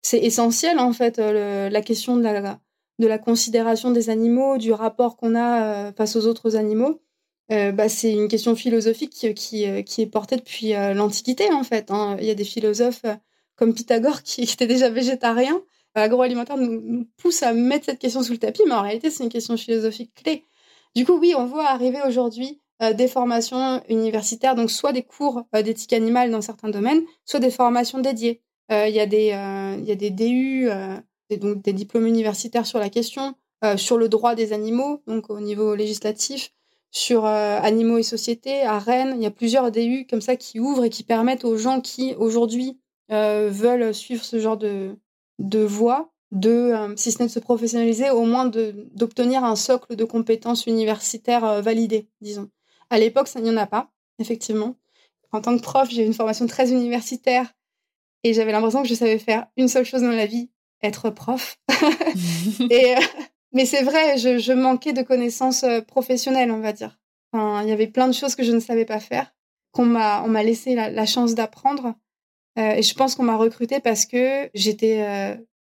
c'est essentiel en fait la question de la, considération des animaux, du rapport qu'on a face aux autres animaux. bah, c'est une question philosophique qui, est portée depuis l'Antiquité en fait. Hein. Il y a des philosophes comme Pythagore qui [laughs] était déjà végétarien, l'agroalimentaire nous, pousse à mettre cette question sous le tapis, mais en réalité, c'est une question philosophique clé. Du coup, oui, on voit arriver aujourd'hui euh, des formations universitaires, donc soit des cours euh, d'éthique animale dans certains domaines, soit des formations dédiées. Euh, il y, a des, y a des DU, donc des diplômes universitaires sur la question, sur le droit des animaux, donc au niveau législatif, sur animaux et société. À Rennes, il y a plusieurs DU comme ça qui ouvrent et qui permettent aux gens qui aujourd'hui euh, veulent suivre ce genre de, de voie, de, euh, si ce n'est de se professionnaliser, au moins d'obtenir un socle de compétences universitaires euh, validées, disons. À l'époque, ça n'y en a pas, effectivement. En tant que prof, j'ai eu une formation très universitaire et j'avais l'impression que je savais faire une seule chose dans la vie, être prof. [laughs] et, mais c'est vrai, je, je, manquais de connaissances professionnelles, on va dire. Enfin, il y avait plein de choses que je ne savais pas faire, qu'on m'a, on m'a laissé la, la chance d'apprendre. Euh, et je pense qu'on m'a recrutée parce que j'étais euh,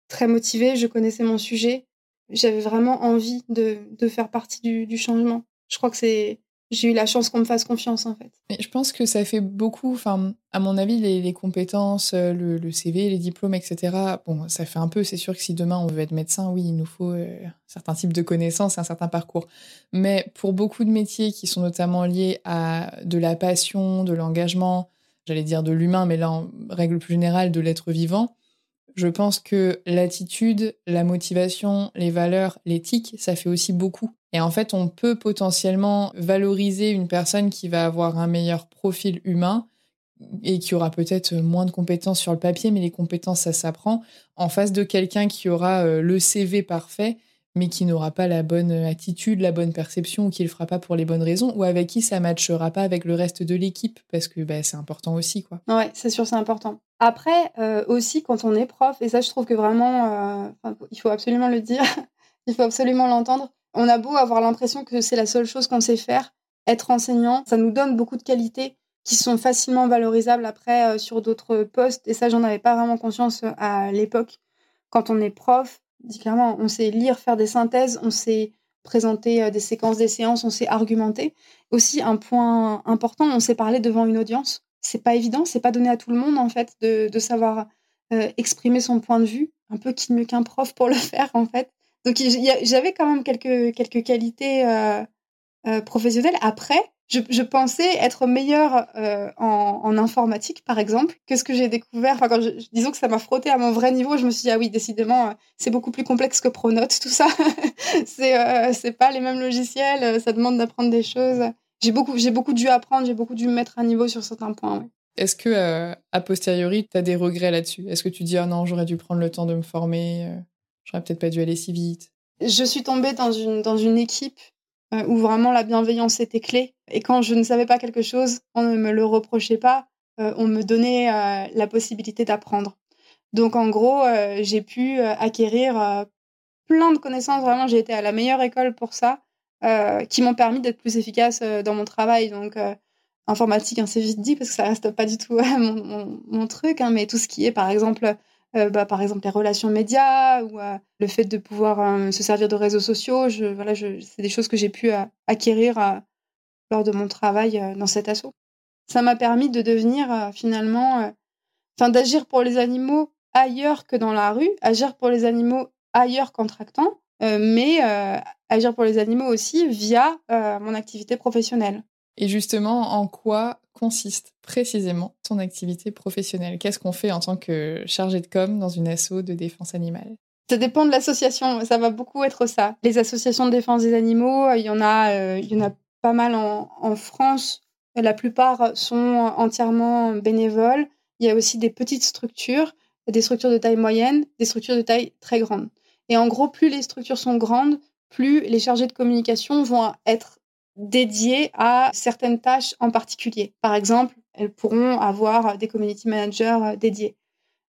très motivée, je connaissais mon sujet, j'avais vraiment envie de, de faire partie du, du, changement. Je crois que c'est j'ai eu la chance qu'on me fasse confiance en fait. je pense que ça fait beaucoup, enfin, à mon avis, les, compétences, euh, le, CV, les diplômes, etc. Bon, ça fait un peu, c'est sûr que si demain on veut être médecin, oui, il nous faut euh, certains types de connaissances, un certain parcours. Mais pour beaucoup de métiers qui sont notamment liés à de la passion, de l'engagement, j'allais dire de l'humain, mais là, en règle plus générale, de l'être vivant, je pense que l'attitude, la motivation, les valeurs, l'éthique, ça fait aussi beaucoup. Et en fait, on peut potentiellement valoriser une personne qui va avoir un meilleur profil humain et qui aura peut-être moins de compétences sur le papier, mais les compétences, ça s'apprend, en face de quelqu'un qui aura euh, le CV parfait mais qui n'aura pas la bonne attitude, la bonne perception, ou qui le fera pas pour les bonnes raisons, ou avec qui ça matchera pas avec le reste de l'équipe, parce que bah, c'est important aussi, quoi. C'est sûr, c'est important. Après, euh, aussi, quand on est prof, et ça, je trouve que vraiment, euh, il faut absolument le dire, [laughs] il faut absolument l'entendre, on a beau avoir l'impression que c'est la seule chose qu'on sait faire, être enseignant, ça nous donne beaucoup de qualités qui sont facilement valorisables après euh, sur d'autres postes, et ça, j'en avais pas vraiment conscience à l'époque. Quand on est prof, dit clairement, on sait lire, faire des synthèses, on sait présenter des séquences des séances, on sait argumenter. Aussi, un point important, on sait parler devant une audience. C'est pas évident, c'est pas donné à tout le monde, en fait, de, savoir euh, exprimer son point de vue. Un peu qui mieux qu'un prof pour le [laughs] faire, en fait. Donc, j'avais quand même quelques, quelques qualités euh, professionnelles. Après, je, pensais être meilleure euh, en, informatique, par exemple, que ce que j'ai découvert. Enfin, quand je, disons que ça m'a frotté à mon vrai niveau, je me suis dit, ah oui, décidément, euh, c'est beaucoup plus complexe que Pronote, tout ça. [laughs] c'est euh, c'est pas les mêmes logiciels, ça demande d'apprendre des choses. J'ai beaucoup, j'ai beaucoup dû apprendre, j'ai beaucoup dû me mettre à niveau sur certains points. Est-ce que, a posteriori, tu as des regrets là-dessus? Est-ce que tu dis, ah non, j'aurais dû prendre le temps de me former, j'aurais peut-être pas dû aller si vite? Je suis tombée dans une, dans une équipe euh, où vraiment la bienveillance était clé. Et quand je ne savais pas quelque chose, on ne me le reprochait pas, euh, on me donnait euh, la possibilité d'apprendre. Donc en gros, j'ai pu acquérir plein de connaissances. Vraiment, j'ai été à la meilleure école pour ça, qui m'ont permis d'être plus efficace dans mon travail. Donc informatique, hein, c'est vite dit parce que ça reste pas du tout mon, truc, hein, mais tout ce qui est par exemple bah, par exemple les relations médias ou le fait de pouvoir se servir de réseaux sociaux. Je, voilà, c'est des choses que j'ai pu acquérir lors de mon travail dans cet assaut. Ça m'a permis de devenir finalement, enfin d'agir pour les animaux ailleurs que dans la rue, agir pour les animaux ailleurs qu'en tractant, mais agir pour les animaux aussi via mon activité professionnelle. Et justement, en quoi consiste précisément ton activité professionnelle? Qu'est-ce qu'on fait en tant que chargé de com dans une asso de défense animale? Ça dépend de l'association, ça va beaucoup être ça. Les associations de défense des animaux, il y en a, euh, il y en a pas mal en, en, France. La plupart sont entièrement bénévoles. Il y a aussi des petites structures, des structures de taille moyenne, des structures de taille très grande. Et en gros, plus les structures sont grandes, plus les chargés de communication vont être dédiées à certaines tâches en particulier. Par exemple, elles pourront avoir des community managers euh, dédiés.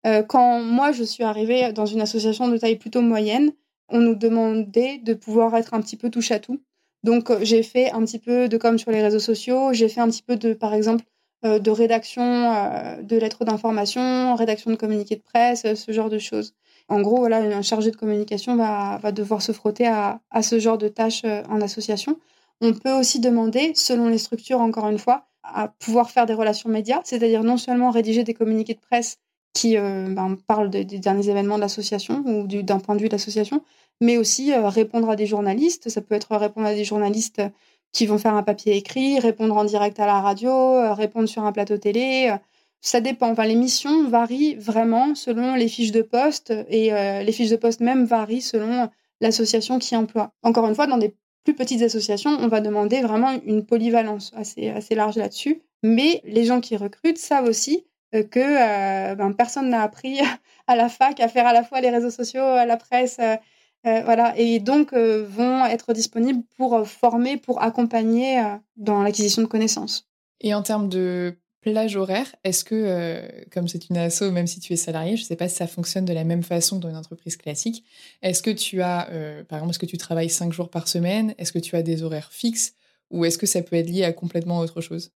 Euh, quand moi, je suis arrivée dans une association de taille plutôt moyenne, on nous demandait de pouvoir être un petit peu touche à tout. Donc, euh, j'ai fait un petit peu de com sur les réseaux sociaux, j'ai fait un petit peu de, par exemple, de rédaction de lettres d'information, rédaction de communiqués de presse, ce genre de choses. En gros, voilà, un chargé de communication va, devoir se frotter à, ce genre de tâches en association. On peut aussi demander, selon les structures, encore une fois, à pouvoir faire des relations médias, c'est-à-dire non seulement rédiger des communiqués de presse qui euh, ben, parlent des derniers événements de l'association ou d'un point de vue de l'association, mais aussi euh, répondre à des journalistes. Ça peut être répondre à des journalistes qui vont faire un papier écrit, répondre en direct à la radio, euh, répondre sur un plateau télé. Ça dépend. Enfin, les missions varient vraiment selon les fiches de poste et les fiches de poste même varient selon l'association qui emploie. Encore une fois, dans des plus petites associations, on va demander vraiment une polyvalence assez, assez large là-dessus. Mais les gens qui recrutent savent aussi euh, que euh, ben, personne n'a appris [laughs] à la fac à faire à la fois les réseaux sociaux, la presse, euh, voilà, et donc vont être disponibles pour former, pour accompagner dans l'acquisition de connaissances. Et en termes de plage horaire, est-ce que, comme c'est une asso, même si tu es salarié, je ne sais pas si ça fonctionne de la même façon que dans une entreprise classique, est-ce que tu as, par exemple, est-ce que tu travailles cinq jours par semaine Est-ce que tu as des horaires fixes Ou est-ce que ça peut être lié à complètement autre chose?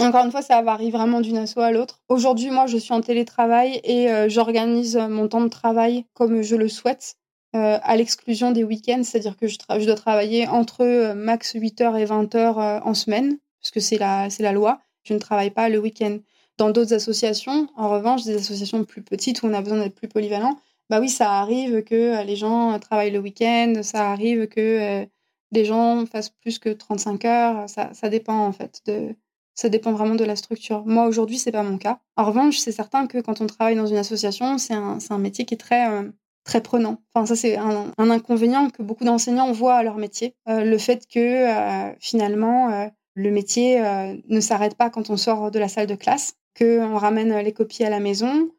Encore une fois, ça varie vraiment d'une asso à l'autre. Aujourd'hui, moi, je suis en télétravail et euh, j'organise mon temps de travail comme je le souhaite, euh, à l'exclusion des week-ends, c'est-à-dire que je, dois travailler entre euh, max 8h et 20h en semaine, puisque c'est la, la loi. Je ne travaille pas le week-end. Dans d'autres associations, en revanche, des associations plus petites où on a besoin d'être plus polyvalent, bah oui, ça arrive que les gens travaillent le week-end, ça arrive que les gens fassent plus que 35 heures, ça, dépend en fait ça dépend vraiment de la structure. Moi, aujourd'hui, c'est pas mon cas. En revanche, c'est certain que quand on travaille dans une association, c'est un, métier qui est très, euh, très prenant. Enfin, ça, c'est un, inconvénient que beaucoup d'enseignants voient à leur métier. Euh, le fait que, euh, finalement, le métier ne s'arrête pas quand on sort de la salle de classe, qu'on ramène les copies à la maison,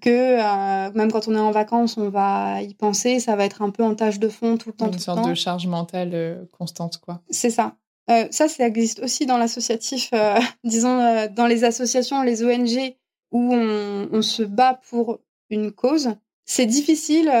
que même quand on est en vacances, on va y penser, ça va être un peu en tâche de fond tout le temps. Une sorte de charge mentale constante, quoi. C'est ça. Euh, ça, ça existe aussi dans l'associatif, euh, [laughs] disons, euh, dans les associations, les ONG, où on, se bat pour une cause. C'est difficile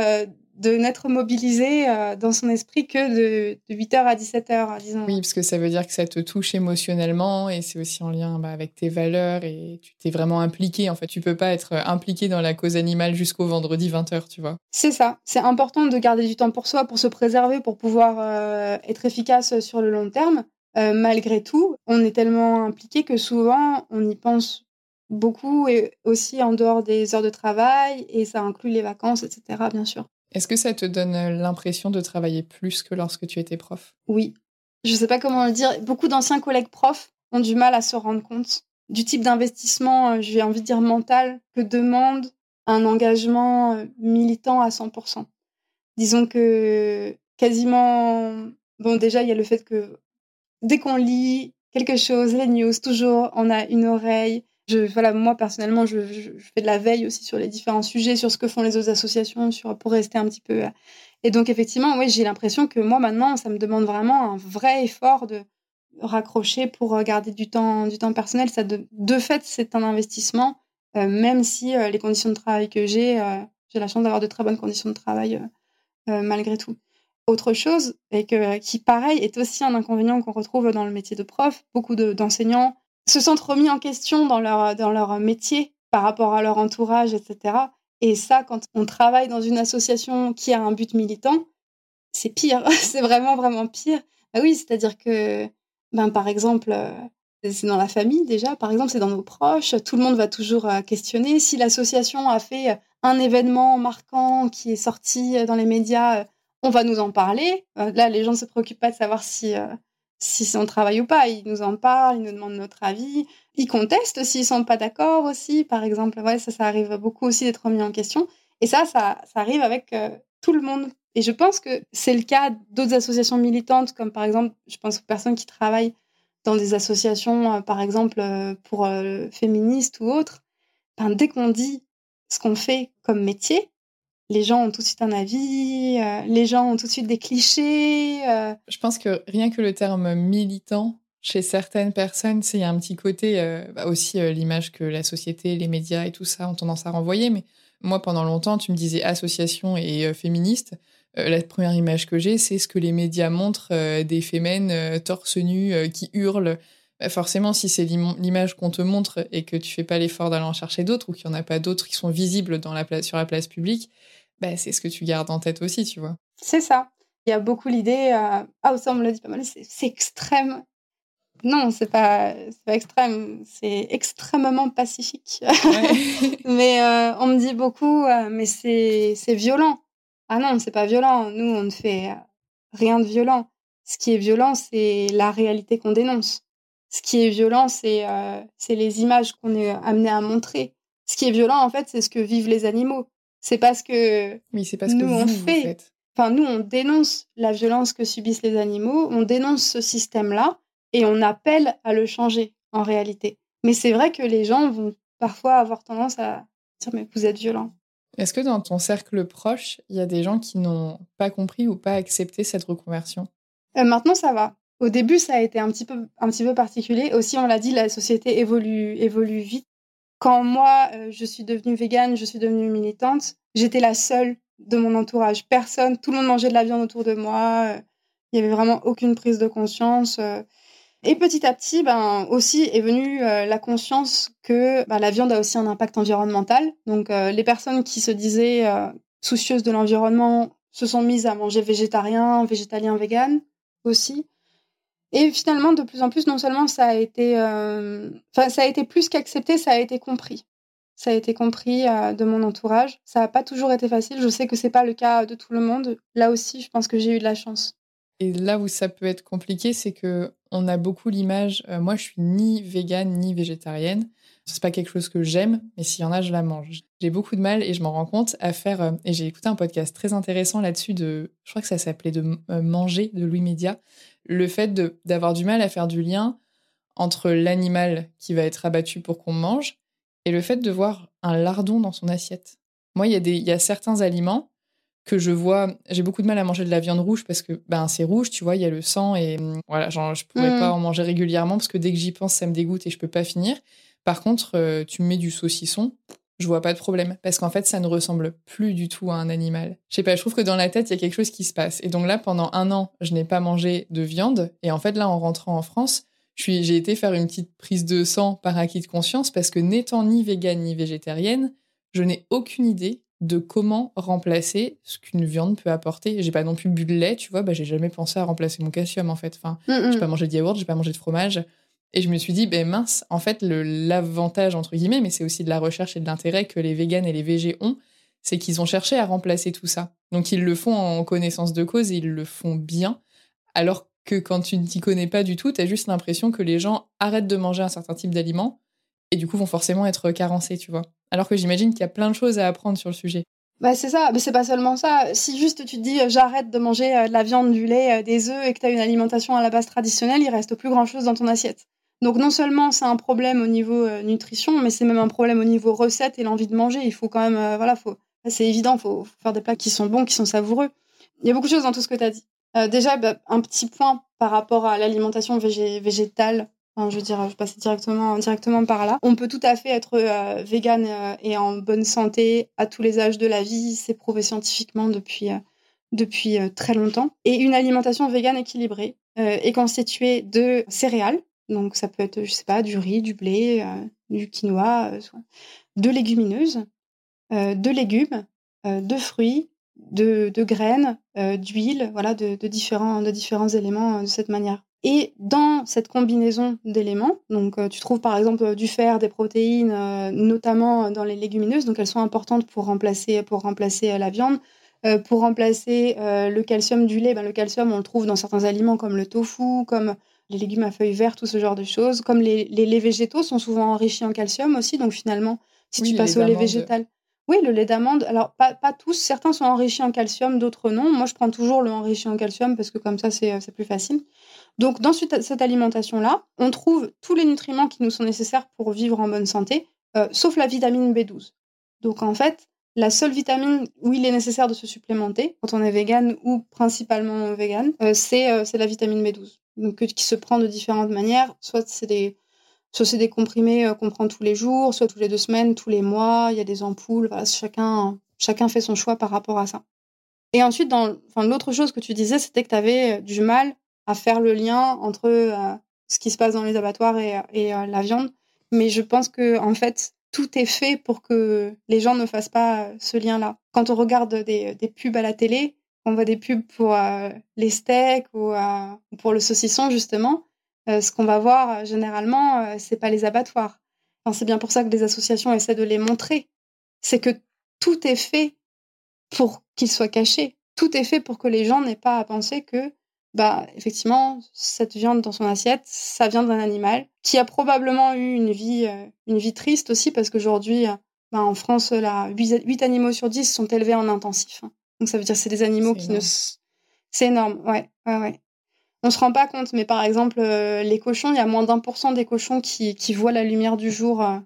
de n'être mobilisé dans son esprit que de, 8h à 17h, disons. Oui, parce que ça veut dire que ça te touche émotionnellement et c'est aussi en lien bah, avec tes valeurs et tu t'es vraiment impliqué. En fait, tu peux pas être impliqué dans la cause animale jusqu'au vendredi 20h, tu vois. C'est ça. C'est important de garder du temps pour soi, pour se préserver, pour pouvoir être efficace sur le long terme. Euh, malgré tout, on est tellement impliqué que souvent on y pense beaucoup et aussi en dehors des heures de travail et ça inclut les vacances, etc. Bien sûr. Est-ce que ça te donne euh, l'impression de travailler plus que lorsque tu étais prof? Oui. Je ne sais pas comment le dire. Beaucoup d'anciens collègues profs ont du mal à se rendre compte du type d'investissement, euh, j'ai envie de dire mental, que demande un engagement militant à 100%. Disons que quasiment, bon déjà il y a le fait que dès qu'on lit quelque chose, les news, toujours, on a une oreille. Voilà, moi personnellement, je, fais de la veille aussi sur les différents sujets, sur ce que font les autres associations, pour rester un petit peu. Euh. Et donc effectivement, oui, j'ai l'impression que moi maintenant, ça me demande vraiment un vrai effort de raccrocher pour euh, garder du temps, du temps personnel. Ça de, fait, c'est un investissement, euh, même si les conditions de travail que j'ai, j'ai la chance d'avoir de très bonnes conditions de travail malgré tout. Autre chose, et qui pareil est aussi un inconvénient qu'on retrouve dans le métier de prof, beaucoup d'enseignants se sentent remis en question dans leur, dans leur métier par rapport à leur entourage, etc. Et ça, quand on travaille dans une association qui a un but militant, c'est pire. [laughs] c'est vraiment, vraiment pire. Bah oui, c'est-à-dire que, ben, par exemple, euh, c'est dans la famille déjà, par exemple, c'est dans nos proches. Tout le monde va toujours euh, questionner. Si l'association a fait un événement marquant qui est sorti euh, dans les médias, on va nous en parler. Là, les gens ne se préoccupent pas de savoir si, si on travaille ou pas. Ils nous en parlent, ils nous demandent notre avis. Ils contestent s'ils sont pas d'accord aussi. Par exemple, ouais, ça, ça arrive beaucoup aussi d'être remis en question. Et ça, ça, ça arrive avec euh, tout le monde. Et je pense que c'est le cas d'autres associations militantes, comme par exemple, je pense aux personnes qui travaillent dans des associations, euh, par exemple, euh, pour féministes ou autres. Ben, dès qu'on dit ce qu'on fait comme métier, les gens ont tout de suite un avis, les gens ont tout de suite des clichés. Je pense que rien que le terme militant chez certaines personnes, il y a un petit côté euh, bah aussi euh, l'image que la société, les médias et tout ça ont tendance à renvoyer. Mais moi, pendant longtemps, tu me disais association et euh, féministe. la première image que j'ai, c'est ce que les médias montrent des fémènes torse nu qui hurlent. Bah, forcément, si c'est l'image qu'on te montre et que tu fais pas l'effort d'aller en chercher d'autres ou qu'il n'y en a pas d'autres qui sont visibles sur la place publique, bah, c'est ce que tu gardes en tête aussi, tu vois. C'est ça. Il y a beaucoup l'idée, ah, ça on me l'a dit pas mal, c'est extrême, non, c'est pas, pas extrême, c'est extrêmement pacifique. [laughs] mais euh, on me dit beaucoup, euh, mais c'est violent. Ah non, c'est pas violent. Nous, on ne fait rien de violent. Ce qui est violent, c'est la réalité qu'on dénonce. Ce qui est violent, c'est euh, les images qu'on est amené à montrer. Ce qui est violent, en fait, c'est ce que vivent les animaux. C'est parce que oui, c'est parce nous que on fait. Enfin, nous, on dénonce la violence que subissent les animaux. On dénonce ce système-là et on appelle à le changer en réalité. Mais c'est vrai que les gens vont parfois avoir tendance à dire mais vous êtes violent. Est-ce que dans ton cercle proche, il y a des gens qui n'ont pas compris ou pas accepté cette reconversion? Euh, Maintenant, ça va. Au début, ça a été un petit peu, un petit peu particulier. Aussi, on l'a dit, la société évolue, évolue vite. Quand moi, euh, je suis devenue végane, je suis devenue militante, j'étais la seule de mon entourage. Personne, tout le monde mangeait de la viande autour de moi. Euh, il n'y avait vraiment aucune prise de conscience. Et petit à petit, ben, aussi est venue euh, la conscience que ben, la viande a aussi un impact environnemental. Donc, euh, les personnes qui se disaient euh, soucieuses de l'environnement se sont mises à manger végétarien, végétalien, vegan aussi. Et finalement, de plus en plus, non seulement ça a été, enfin, ça a été plus qu'accepté, ça a été compris. Ça a été compris de mon entourage. Ça n'a pas toujours été facile. Je sais que c'est pas le cas de tout le monde. Là aussi, je pense que j'ai eu de la chance. Et là où ça peut être compliqué, c'est que on a beaucoup l'image. Euh, moi, je suis ni végane ni végétarienne. C'est pas quelque chose que j'aime, mais s'il y en a, je la mange. J'ai beaucoup de mal et je m'en rends compte à faire. Euh, et j'ai écouté un podcast très intéressant là-dessus de. Je crois que ça s'appelait de euh, manger de Louis Média. Le fait d'avoir du mal à faire du lien entre l'animal qui va être abattu pour qu'on mange et le fait de voir un lardon dans son assiette. Moi, il y, a des, y a certains aliments que je vois, j'ai beaucoup de mal à manger de la viande rouge parce que ben c'est rouge, tu vois, il y a le sang et hum, voilà, genre je pourrais pas mm. en manger régulièrement parce que dès que j'y pense, ça me dégoûte et je peux pas finir. Par contre, euh, tu me mets du saucisson, je vois pas de problème parce qu'en fait, ça ne ressemble plus du tout à un animal. Je sais pas, je trouve que dans la tête, il y a quelque chose qui se passe. Et donc là, pendant un an, je n'ai pas mangé de viande et en fait là, en rentrant en France, j'ai été faire une petite prise de sang par acquis de conscience parce que n'étant ni végane ni végétarienne, je n'ai aucune idée de comment remplacer ce qu'une viande peut apporter. J'ai pas non plus bu de lait, tu vois, bah, j'ai jamais pensé à remplacer mon calcium en fait. Enfin, mm, mm. j'ai pas mangé de yaourt, j'ai pas mangé de fromage. Et je me suis dit, ben mince, en fait, l'avantage, entre guillemets, mais c'est aussi de la recherche et de l'intérêt que les véganes et les végés ont, c'est qu'ils ont cherché à remplacer tout ça. Donc ils le font en connaissance de cause et ils le font bien. Alors que quand tu ne t'y connais pas du tout, tu as juste l'impression que les gens arrêtent de manger un certain type d'aliments et du coup vont forcément être carencés, tu vois. Alors que j'imagine qu'il y a plein de choses à apprendre sur le sujet. Bah c'est ça, mais c'est pas seulement ça. Si juste tu te dis euh, j'arrête de manger euh, de la viande, du lait, euh, des œufs et que tu as une alimentation à la base traditionnelle, il reste plus grand chose dans ton assiette. Donc non seulement c'est un problème au niveau nutrition, mais c'est même un problème au niveau recette et l'envie de manger. Il faut quand même, voilà, faut, c'est évident, faut, faut faire des plats qui sont bons, qui sont savoureux. Il y a beaucoup de choses dans tout ce que tu as dit. déjà, bah, un petit point par rapport à l'alimentation végétale je veux dire, je directement, directement par là. On peut tout à fait être euh, vegan euh, et en bonne santé à tous les âges de la vie. C'est prouvé scientifiquement depuis, euh, depuis très longtemps. Et une alimentation végane équilibrée est constituée de céréales. Donc, ça peut être, je sais pas, du riz, du blé, du quinoa, de légumineuses, de légumes, de fruits, de, graines, d'huile, voilà, de, différents, de différents éléments de cette manière. Et dans cette combinaison d'éléments, donc tu trouves par exemple du fer, des protéines, notamment dans les légumineuses, donc elles sont importantes pour remplacer, pour remplacer la viande. pour remplacer le calcium du lait, ben, le calcium on le trouve dans certains aliments comme le tofu, comme les légumes à feuilles vertes, tout ce genre de choses. Comme les, laits végétaux sont souvent enrichis en calcium aussi, donc finalement, si tu passes au lait végétal. Oui, le lait d'amande, alors pas, pas, tous, certains sont enrichis en calcium, d'autres non. Moi, je prends toujours le enrichi en calcium parce que comme ça, c'est plus facile. Donc, dans cette, alimentation-là, on trouve tous les nutriments qui nous sont nécessaires pour vivre en bonne santé, euh, sauf la vitamine B12. Donc, en fait, la seule vitamine où il est nécessaire de se supplémenter, quand on est vegan ou principalement vegan, euh, euh, c'est la vitamine B12 donc, qui se prend de différentes manières. Soit c'est des, soit des comprimés euh, qu'on prend tous les jours, soit tous les deux semaines, tous les mois. Il y a des ampoules. chacun, chacun fait son choix par rapport à ça. Et ensuite, l'autre chose que tu disais, c'était que tu avais euh, du mal à faire le lien entre euh, ce qui se passe dans les abattoirs et, et la viande. Mais je pense que en fait, tout est fait pour que les gens ne fassent pas ce lien-là. Quand on regarde des, des pubs à la télé, on voit des pubs pour euh, les steaks ou euh, pour le saucisson justement, euh, ce qu'on va voir généralement, c'est pas les abattoirs. c'est bien pour ça que les associations essaient de les montrer. C'est que tout est fait pour qu'ils soient cachés. Tout est fait pour que les gens n'aient pas à penser que, bah, effectivement, cette viande dans son assiette, ça vient d'un animal qui a probablement eu une vie, une vie triste aussi, parce qu'aujourd'hui, bah, en France, là, 8, 8, animaux sur 10 sont élevés en intensif. Hein. Donc ça veut dire que c'est des animaux qui ne... C'est énorme, ouais, ouais, ouais. On se rend pas compte, mais par exemple, euh, les cochons, il y a moins d'un pour cent des cochons qui, qui, voient la lumière du jour euh,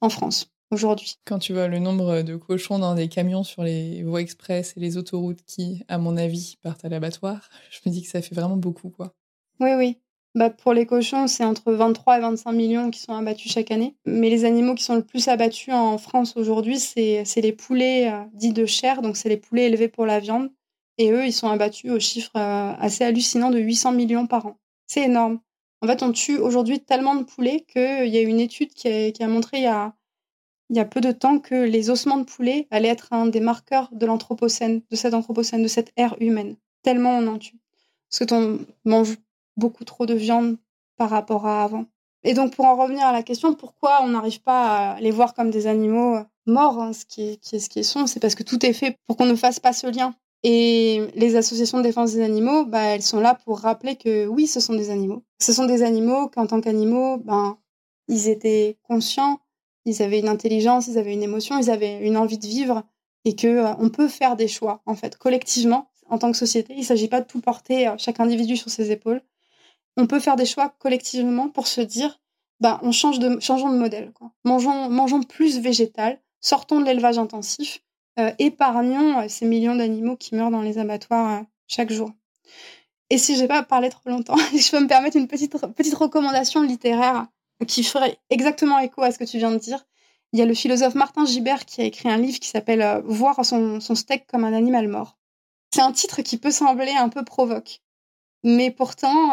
en France aujourd'hui. Quand tu vois le nombre de cochons dans des camions sur les voies express et les autoroutes qui, à mon avis, partent à l'abattoir, [laughs] je me dis que ça fait vraiment beaucoup, quoi. Oui, oui. Bah, pour les cochons, c'est entre 23 et 25 millions qui sont abattus chaque année. Mais les animaux qui sont le plus abattus en France aujourd'hui, c'est les poulets euh, dits de chair, donc c'est les poulets élevés pour la viande. Et eux, ils sont abattus au chiffre euh, assez hallucinant de 800 millions par an. C'est énorme. En fait, on tue aujourd'hui tellement de poulets qu'il y a une étude qui a, montré il y a, il y a peu de temps que les ossements de poulet allaient être un des marqueurs de l'anthropocène, de cet anthropocène, de cette ère humaine. Tellement on en tue. Parce que on mange beaucoup trop de viande par rapport à avant. Et donc, pour en revenir à la question, pourquoi on n'arrive pas à les voir comme des animaux morts, hein, ce, qui qui est, ce qu'ils sont, c'est parce que tout est fait pour qu'on ne fasse pas ce lien. Et les associations de défense des animaux, bah, elles sont là pour rappeler que oui, ce sont des animaux. Ce sont des animaux qu'en tant qu'animaux, ben, ils étaient conscients, ils avaient une intelligence, ils avaient une émotion, ils avaient une envie de vivre et que euh, on peut faire des choix en fait collectivement en tant que société. Il ne s'agit pas de tout porter euh, chaque individu sur ses épaules on peut faire des choix collectivement pour se dire, bah, on change de, changeons de modèle. Quoi. Mangeons, mangeons plus végétal, sortons de l'élevage intensif, euh, épargnons ces millions d'animaux qui meurent dans les abattoirs chaque jour. Et si j'ai pas parlé trop longtemps, [laughs] je peux me permettre une petite, petite recommandation littéraire qui ferait exactement écho à ce que tu viens de dire. Il y a le philosophe Martin Gibert qui a écrit un livre qui s'appelle Voir son, steak comme un animal mort. C'est un titre qui peut sembler un peu provoque, mais pourtant,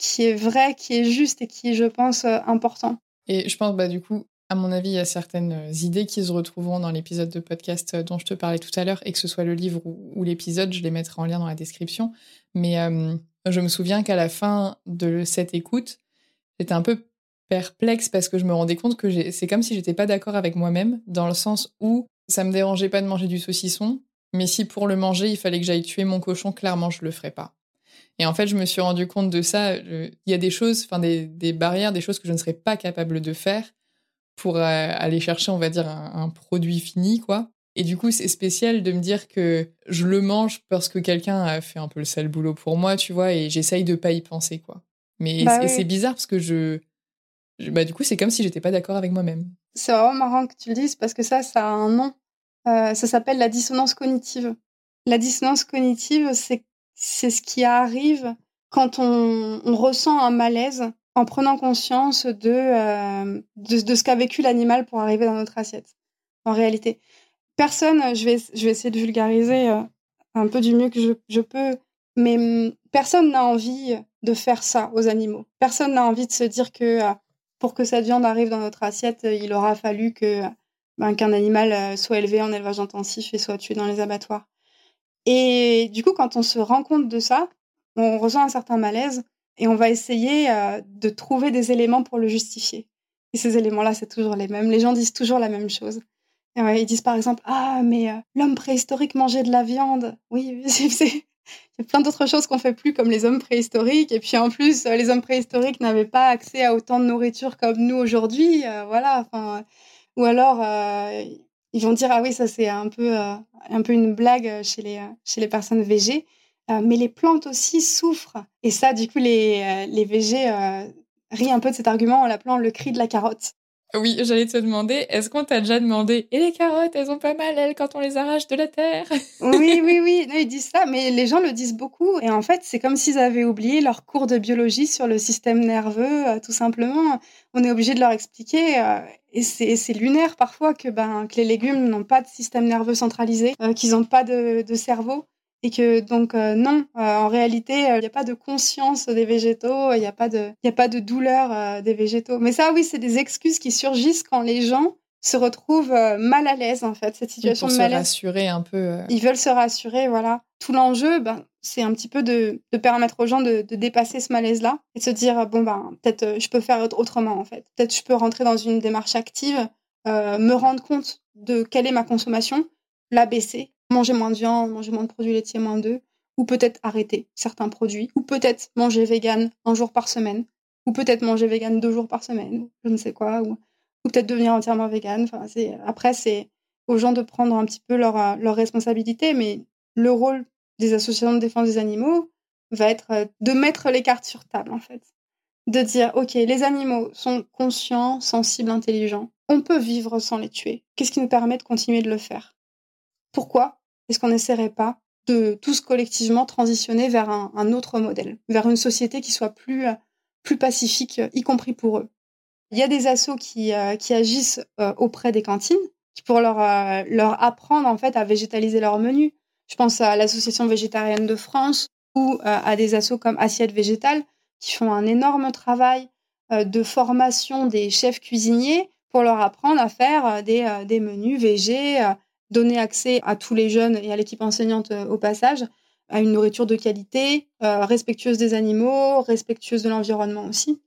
qui est vrai, qui est juste et qui est, je pense, euh, important. Et je pense, bah, du coup, à mon avis, il y a certaines euh, idées qui se retrouveront dans l'épisode de podcast euh, dont je te parlais tout à l'heure, et que ce soit le livre ou, l'épisode, je les mettrai en lien dans la description. Mais je me souviens qu'à la fin de cette écoute, j'étais un peu perplexe parce que je me rendais compte que c'est comme si j'étais pas d'accord avec moi-même, dans le sens où ça me dérangeait pas de manger du saucisson, mais si pour le manger, il fallait que j'aille tuer mon cochon, clairement, je le ferais pas. Et en fait, je me suis rendu compte de ça. Il y a des choses, enfin des, barrières, des choses que je ne serais pas capable de faire pour euh, aller chercher, on va dire, un, produit fini, quoi. Et du coup, c'est spécial de me dire que je le mange parce que quelqu'un a fait un peu le sale boulot pour moi, tu vois, et j'essaye de pas y penser, quoi. Mais bah c'est bizarre parce que je, bah du coup, c'est comme si j'étais pas d'accord avec moi-même. C'est vraiment marrant que tu le dises parce que ça, ça a un nom. Euh, ça s'appelle la dissonance cognitive. La dissonance cognitive, c'est ce qui arrive quand on, ressent un malaise en prenant conscience de, euh, de, ce qu'a vécu l'animal pour arriver dans notre assiette. En réalité, personne, je vais, je vais essayer de vulgariser euh, un peu du mieux que je, peux, mais mm, personne n'a envie de faire ça aux animaux. Personne n'a envie de se dire que pour que cette viande arrive dans notre assiette, il aura fallu que ben, qu'un animal soit élevé en élevage intensif et soit tué dans les abattoirs. Et du coup, quand on se rend compte de ça, on ressent un certain malaise et on va essayer de trouver des éléments pour le justifier. Et ces éléments-là, c'est toujours les mêmes. Les gens disent toujours la même chose. ils disent par exemple Ah, mais l'homme préhistorique mangeait de la viande. Oui, [laughs] c'est il y a plein d'autres choses qu'on fait plus comme les hommes préhistoriques. Et puis en plus, euh, les hommes préhistoriques n'avaient pas accès à autant de nourriture comme nous aujourd'hui. Euh, voilà. Ou alors, euh, ils vont dire ah oui, ça c'est un peu un peu une blague chez les chez les personnes végées. mais les plantes aussi souffrent. Et ça, du coup, les les végés rient un peu de cet argument en l'appelant le cri de la carotte. Oui, j'allais te demander, est-ce qu'on t'a déjà demandé Et les carottes, elles ont pas mal, elles, quand on les arrache de la terre Oui, oui, oui, ils disent ça, mais les gens le disent beaucoup. Et en fait, c'est comme s'ils avaient oublié leur cours de biologie sur le système nerveux, euh, tout simplement. On est obligé de leur expliquer. Euh, et c'est lunaire parfois que, ben, que les légumes n'ont pas de système nerveux centralisé, euh, qu'ils n'ont pas de, de cerveau. Et que donc euh, non, euh, en réalité, euh, il n'y a pas de conscience des végétaux, il n'y a pas de, il a pas de douleur des végétaux. Mais ça, oui, c'est des excuses qui surgissent quand les gens se retrouvent mal à l'aise en fait cette situation pour de malaise. se rassurer un peu. Ils veulent se rassurer, voilà. Tout l'enjeu, ben, c'est un petit peu de, de, permettre aux gens de, de dépasser ce malaise-là et de se dire bon ben peut-être je peux faire autrement en fait. Peut-être je peux rentrer dans une démarche active, me rendre compte de quelle est ma consommation, la baisser manger moins de viande, manger moins de produits laitiers, moins d'œufs, ou peut-être arrêter certains produits, ou peut-être manger vegan un jour par semaine, ou peut-être manger vegan deux jours par semaine, je ne sais quoi, ou, peut-être devenir entièrement vegan. Enfin, après, c'est aux gens de prendre un petit peu leur, euh, leur responsabilité, mais le rôle des associations de défense des animaux va être euh, de mettre les cartes sur table, en fait. De dire, OK, les animaux sont conscients, sensibles, intelligents. On peut vivre sans les tuer. Qu'est-ce qui nous permet de continuer de le faire? Pourquoi? Est-ce qu'on n'essaierait pas de tous collectivement transitionner vers un, autre modèle, vers une société qui soit plus, euh, plus pacifique, euh, y compris pour eux? Il y a des assos qui, euh, qui agissent auprès des cantines, qui pour leur, leur apprendre en fait à végétaliser leur menu. Je pense à l'association végétarienne de France ou à des assos comme Assiette Végétale qui font un énorme travail de formation des chefs cuisiniers pour leur apprendre à faire des, des menus végés donner accès à tous les jeunes et à l'équipe enseignante euh, au passage à une nourriture de qualité, euh, respectueuse des animaux, respectueuse de l'environnement aussi.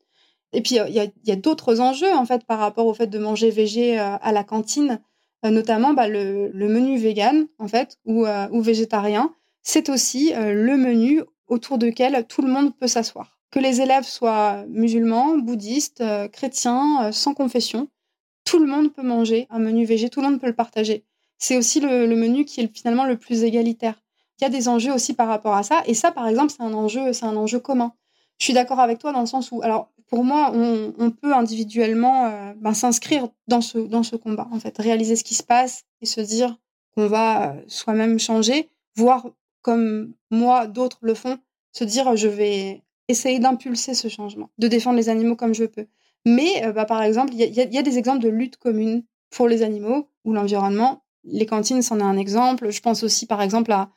Et puis, il y a, d'autres enjeux, en fait, par rapport au fait de manger végé euh, à la cantine, notamment bah, le, menu vegan, en fait, ou, ou végétarien. C'est aussi le menu autour duquel tout le monde peut s'asseoir. Que les élèves soient musulmans, bouddhistes, chrétiens, sans confession, tout le monde peut manger un menu végé, tout le monde peut le partager c'est aussi le, menu qui est finalement le plus égalitaire. Il y a des enjeux aussi par rapport à ça, et ça, par exemple, c'est un enjeu, c'est un enjeu commun. Je suis d'accord avec toi dans le sens où, alors, pour moi, on, peut individuellement euh, ben, s'inscrire dans ce, dans ce combat, en fait, réaliser ce qui se passe et se dire qu'on va euh, soi-même changer, voire comme moi, d'autres le font, se dire je vais essayer d'impulser ce changement, de défendre les animaux comme je peux. Mais, euh, bah, par exemple, il y, y, a des exemples de lutte commune pour les animaux ou l'environnement les cantines, c'en est un exemple. Je pense aussi, par exemple, à.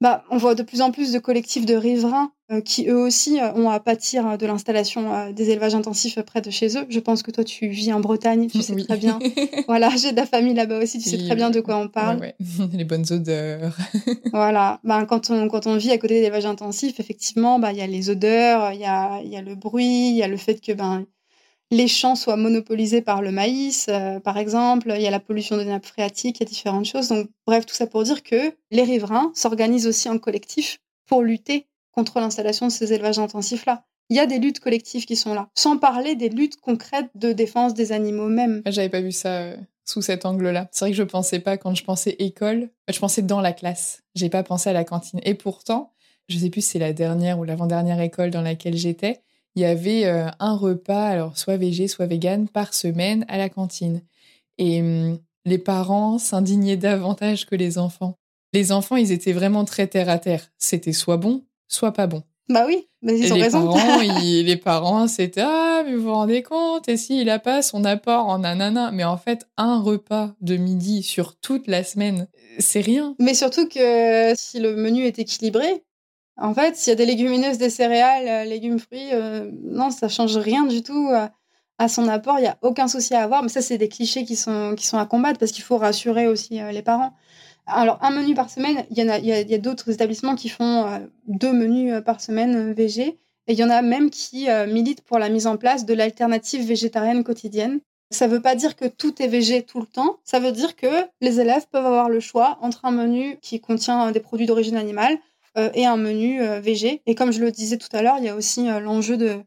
Bah, on voit de plus en plus de collectifs de riverains euh, qui, eux aussi, euh, ont à pâtir de l'installation euh, des élevages intensifs près de chez eux. Je pense que toi, tu vis en Bretagne, tu sais très bien. [laughs] voilà, j'ai de la famille là-bas aussi, tu sais très bien de quoi on parle. Ouais, [laughs] Les bonnes odeurs. [laughs] voilà, ben, quand, on, quand on vit à côté des élevages intensifs, effectivement, bah, il y a les odeurs, il y a, y a le bruit, il y a le fait que ben, les champs soient monopolisés par le maïs, euh, par exemple. Il y a la pollution des nappes phréatiques, il y a différentes choses. Donc, bref, tout ça pour dire que les riverains s'organisent aussi en collectif pour lutter contre l'installation de ces élevages intensifs-là. Il y a des luttes collectives qui sont là, sans parler des luttes concrètes de défense des animaux même. J'avais pas vu ça euh, sous cet angle-là. C'est vrai que je pensais pas quand je pensais école, je pensais dans la classe. J'ai pas pensé à la cantine. Et pourtant, je sais plus si c'est la dernière ou l'avant-dernière école dans laquelle j'étais il y avait euh, un repas, alors soit végé, soit vegan, par semaine à la cantine. Et hum, les parents s'indignaient davantage que les enfants. Les enfants, ils étaient vraiment très terre à terre. C'était soit bon, soit pas bon. Bah oui, mais ils ont les raison. Parents, [laughs] les parents, c'était ah mais vous vous rendez compte et s'il a pas son apport en nanana, mais en fait un repas de midi sur toute la semaine, c'est rien. Mais surtout que si le menu est équilibré, en fait, s'il y a des légumineuses, des céréales, euh, légumes, fruits, euh, non, ça change rien du tout à, à son apport, il n'y a aucun souci à avoir. Mais ça, c'est des clichés qui sont, à combattre parce qu'il faut rassurer aussi les parents. Alors, un menu par semaine, il y, a, y a, d'autres établissements qui font deux menus par semaine VG. Et il y en a même qui militent pour la mise en place de l'alternative végétarienne quotidienne. Ça ne veut pas dire que tout est végé tout le temps. Ça veut dire que les élèves peuvent avoir le choix entre un menu qui contient des produits d'origine animale euh, et un menu euh, végé. Et comme je le disais tout à l'heure, il y a aussi euh, l'enjeu de,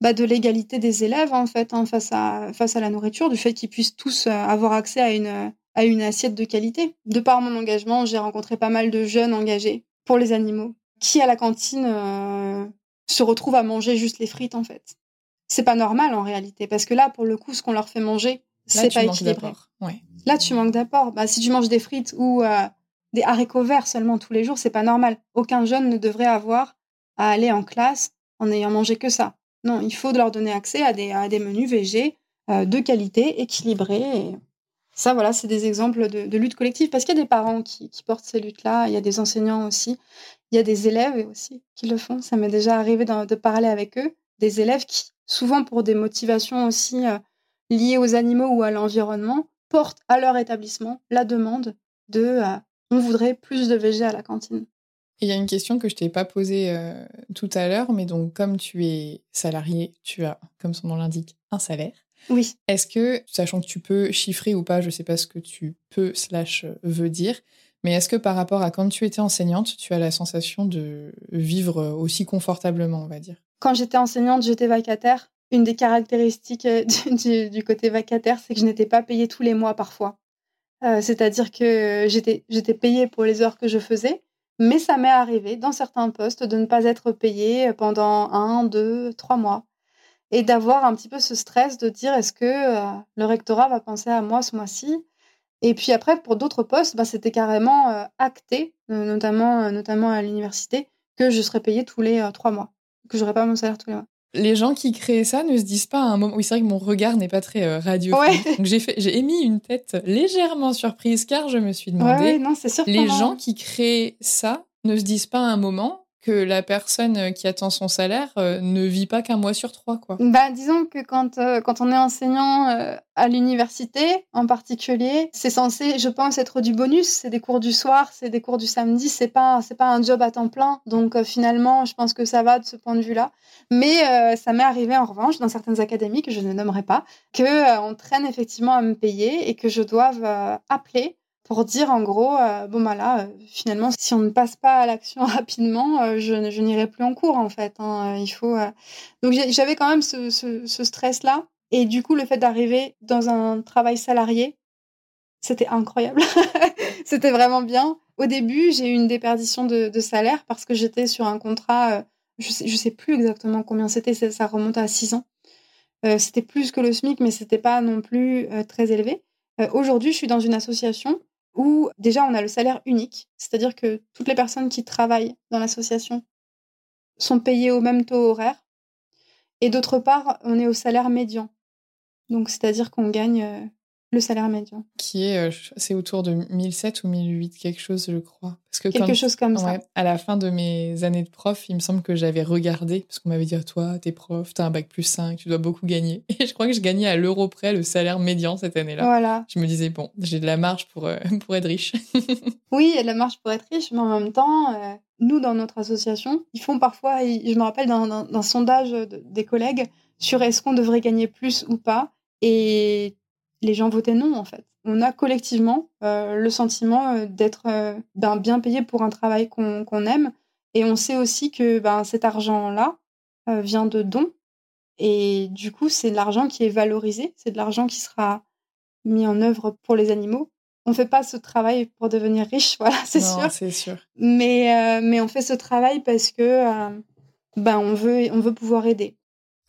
bah, de l'égalité des élèves en fait hein, face, à, face à la nourriture, du fait qu'ils puissent tous avoir accès à une, à une assiette de qualité. De par mon engagement, j'ai rencontré pas mal de jeunes engagés pour les animaux qui à la cantine se retrouvent à manger juste les frites en fait c'est pas normal en réalité. Parce que là, pour le coup, ce qu'on leur fait manger, c'est pas équilibré. Là, tu manques d'apport. Bah, si tu manges des frites ou euh, des haricots verts seulement tous les jours, c'est pas normal. Aucun jeune ne devrait avoir à aller en classe en ayant mangé que ça. Non, il faut leur donner accès à des, à des menus végés euh, de qualité, équilibrés. Et ça, voilà, c'est des exemples de, lutte collective. Parce qu'il y a des parents qui, portent ces luttes-là, il y a des enseignants aussi, il y a des élèves aussi qui le font. Ça m'est déjà arrivé de parler avec eux, des élèves qui souvent pour des motivations aussi euh, liées aux animaux ou à l'environnement, portent à leur établissement la demande de euh, on voudrait plus de VG à la cantine. Il y a une question que je t'ai pas posée euh, tout à l'heure, mais donc comme tu es salarié, tu as, comme son nom l'indique, un salaire. Oui. Est-ce que, sachant que tu peux chiffrer ou pas, je sais pas ce que tu peux slash veux dire, mais est-ce que par rapport à quand tu étais enseignante, tu as la sensation de vivre aussi confortablement, on va dire? Quand j'étais enseignante, j'étais vacataire. Une des caractéristiques euh, [laughs] du, côté vacataire, c'est que je n'étais pas payée tous les mois parfois. Euh, c'est-à-dire que j'étais, payée pour les heures que je faisais, mais ça m'est arrivé dans certains postes de ne pas être payée pendant un, deux, trois mois. Et d'avoir un petit peu ce stress de dire est-ce que euh, le rectorat va penser à moi ce mois-ci? Et puis après, pour d'autres postes, bah, c'était carrément acté, notamment, notamment à l'université, que je serais payée tous les trois mois que j'aurais pas mon salaire tous les mois. Les gens qui créent ça ne se disent pas à un moment. Oui, c'est vrai que mon regard n'est pas très euh, radio. [laughs] Donc j'ai fait, j'ai émis une tête légèrement surprise car je me suis demandé. non, Les gens qui créent ça ne se disent pas à un moment que la personne euh, qui attend son salaire euh, ne vit pas qu'un mois sur trois, quoi. Bah, disons que quand, euh, quand on est enseignant à l'université, en particulier, c'est censé, je pense, être du bonus. C'est des cours du soir, c'est des cours du samedi, c'est pas, c'est pas un job à temps plein. Donc, finalement, je pense que ça va de ce point de vue-là. Mais ça m'est arrivé, en revanche, dans certaines académies que je ne nommerai pas, que on traîne effectivement à me payer et que je doive appeler pour dire en gros, euh, bon bah là, euh, finalement, si on ne passe pas à l'action [laughs] rapidement, euh, je, n'irai plus en cours en fait. Hein, il faut. Donc j'avais quand même ce, ce, stress-là, et du coup, le fait d'arriver dans un travail salarié, c'était incroyable. [laughs] c'était vraiment bien. Au début, j'ai eu une déperdition de, de salaire parce que j'étais sur un contrat. je sais, je sais plus exactement combien c'était. Ça remonte à six ans. c'était plus que le SMIC, mais c'était pas non plus très élevé. Aujourd'hui, je suis dans une association où déjà on a le salaire unique, c'est-à-dire que toutes les personnes qui travaillent dans l'association sont payées au même taux horaire. Et d'autre part, on est au salaire médian. Donc c'est-à-dire qu'on gagne euh, le salaire médian. Qui est, euh, c'est autour de 1007 ou 1008, quelque chose, je crois. Parce que quelque chose comme ça. À la fin de mes années de prof, il me semble que j'avais regardé, parce qu'on m'avait dit, à toi, t'es prof, t'as un bac plus 5, tu dois beaucoup gagner. [laughs] Et je crois que je gagnais à l'euro près le salaire médian cette année-là. Voilà. Je me disais, bon, j'ai de la marge pour, euh, [laughs] pour être riche. [laughs] oui, il y a de la marge pour être riche, mais en même temps, euh, nous, dans notre association, ils font parfois, je me rappelle d'un sondage des collègues sur est-ce qu'on devrait gagner plus ou pas. Et les gens votaient non, en fait. On a collectivement euh, le sentiment euh, d'être euh, ben, bien payé pour un travail qu'on aime. Et on sait aussi que ben, cet argent-là vient de dons. Et du coup, c'est de l'argent qui est valorisé, c'est de l'argent qui sera mis en œuvre pour les animaux. On ne fait pas ce travail pour devenir riche, [laughs] voilà, c'est sûr. c'est sûr. Mais, mais on fait ce travail parce que ben, on, veut, on veut pouvoir aider.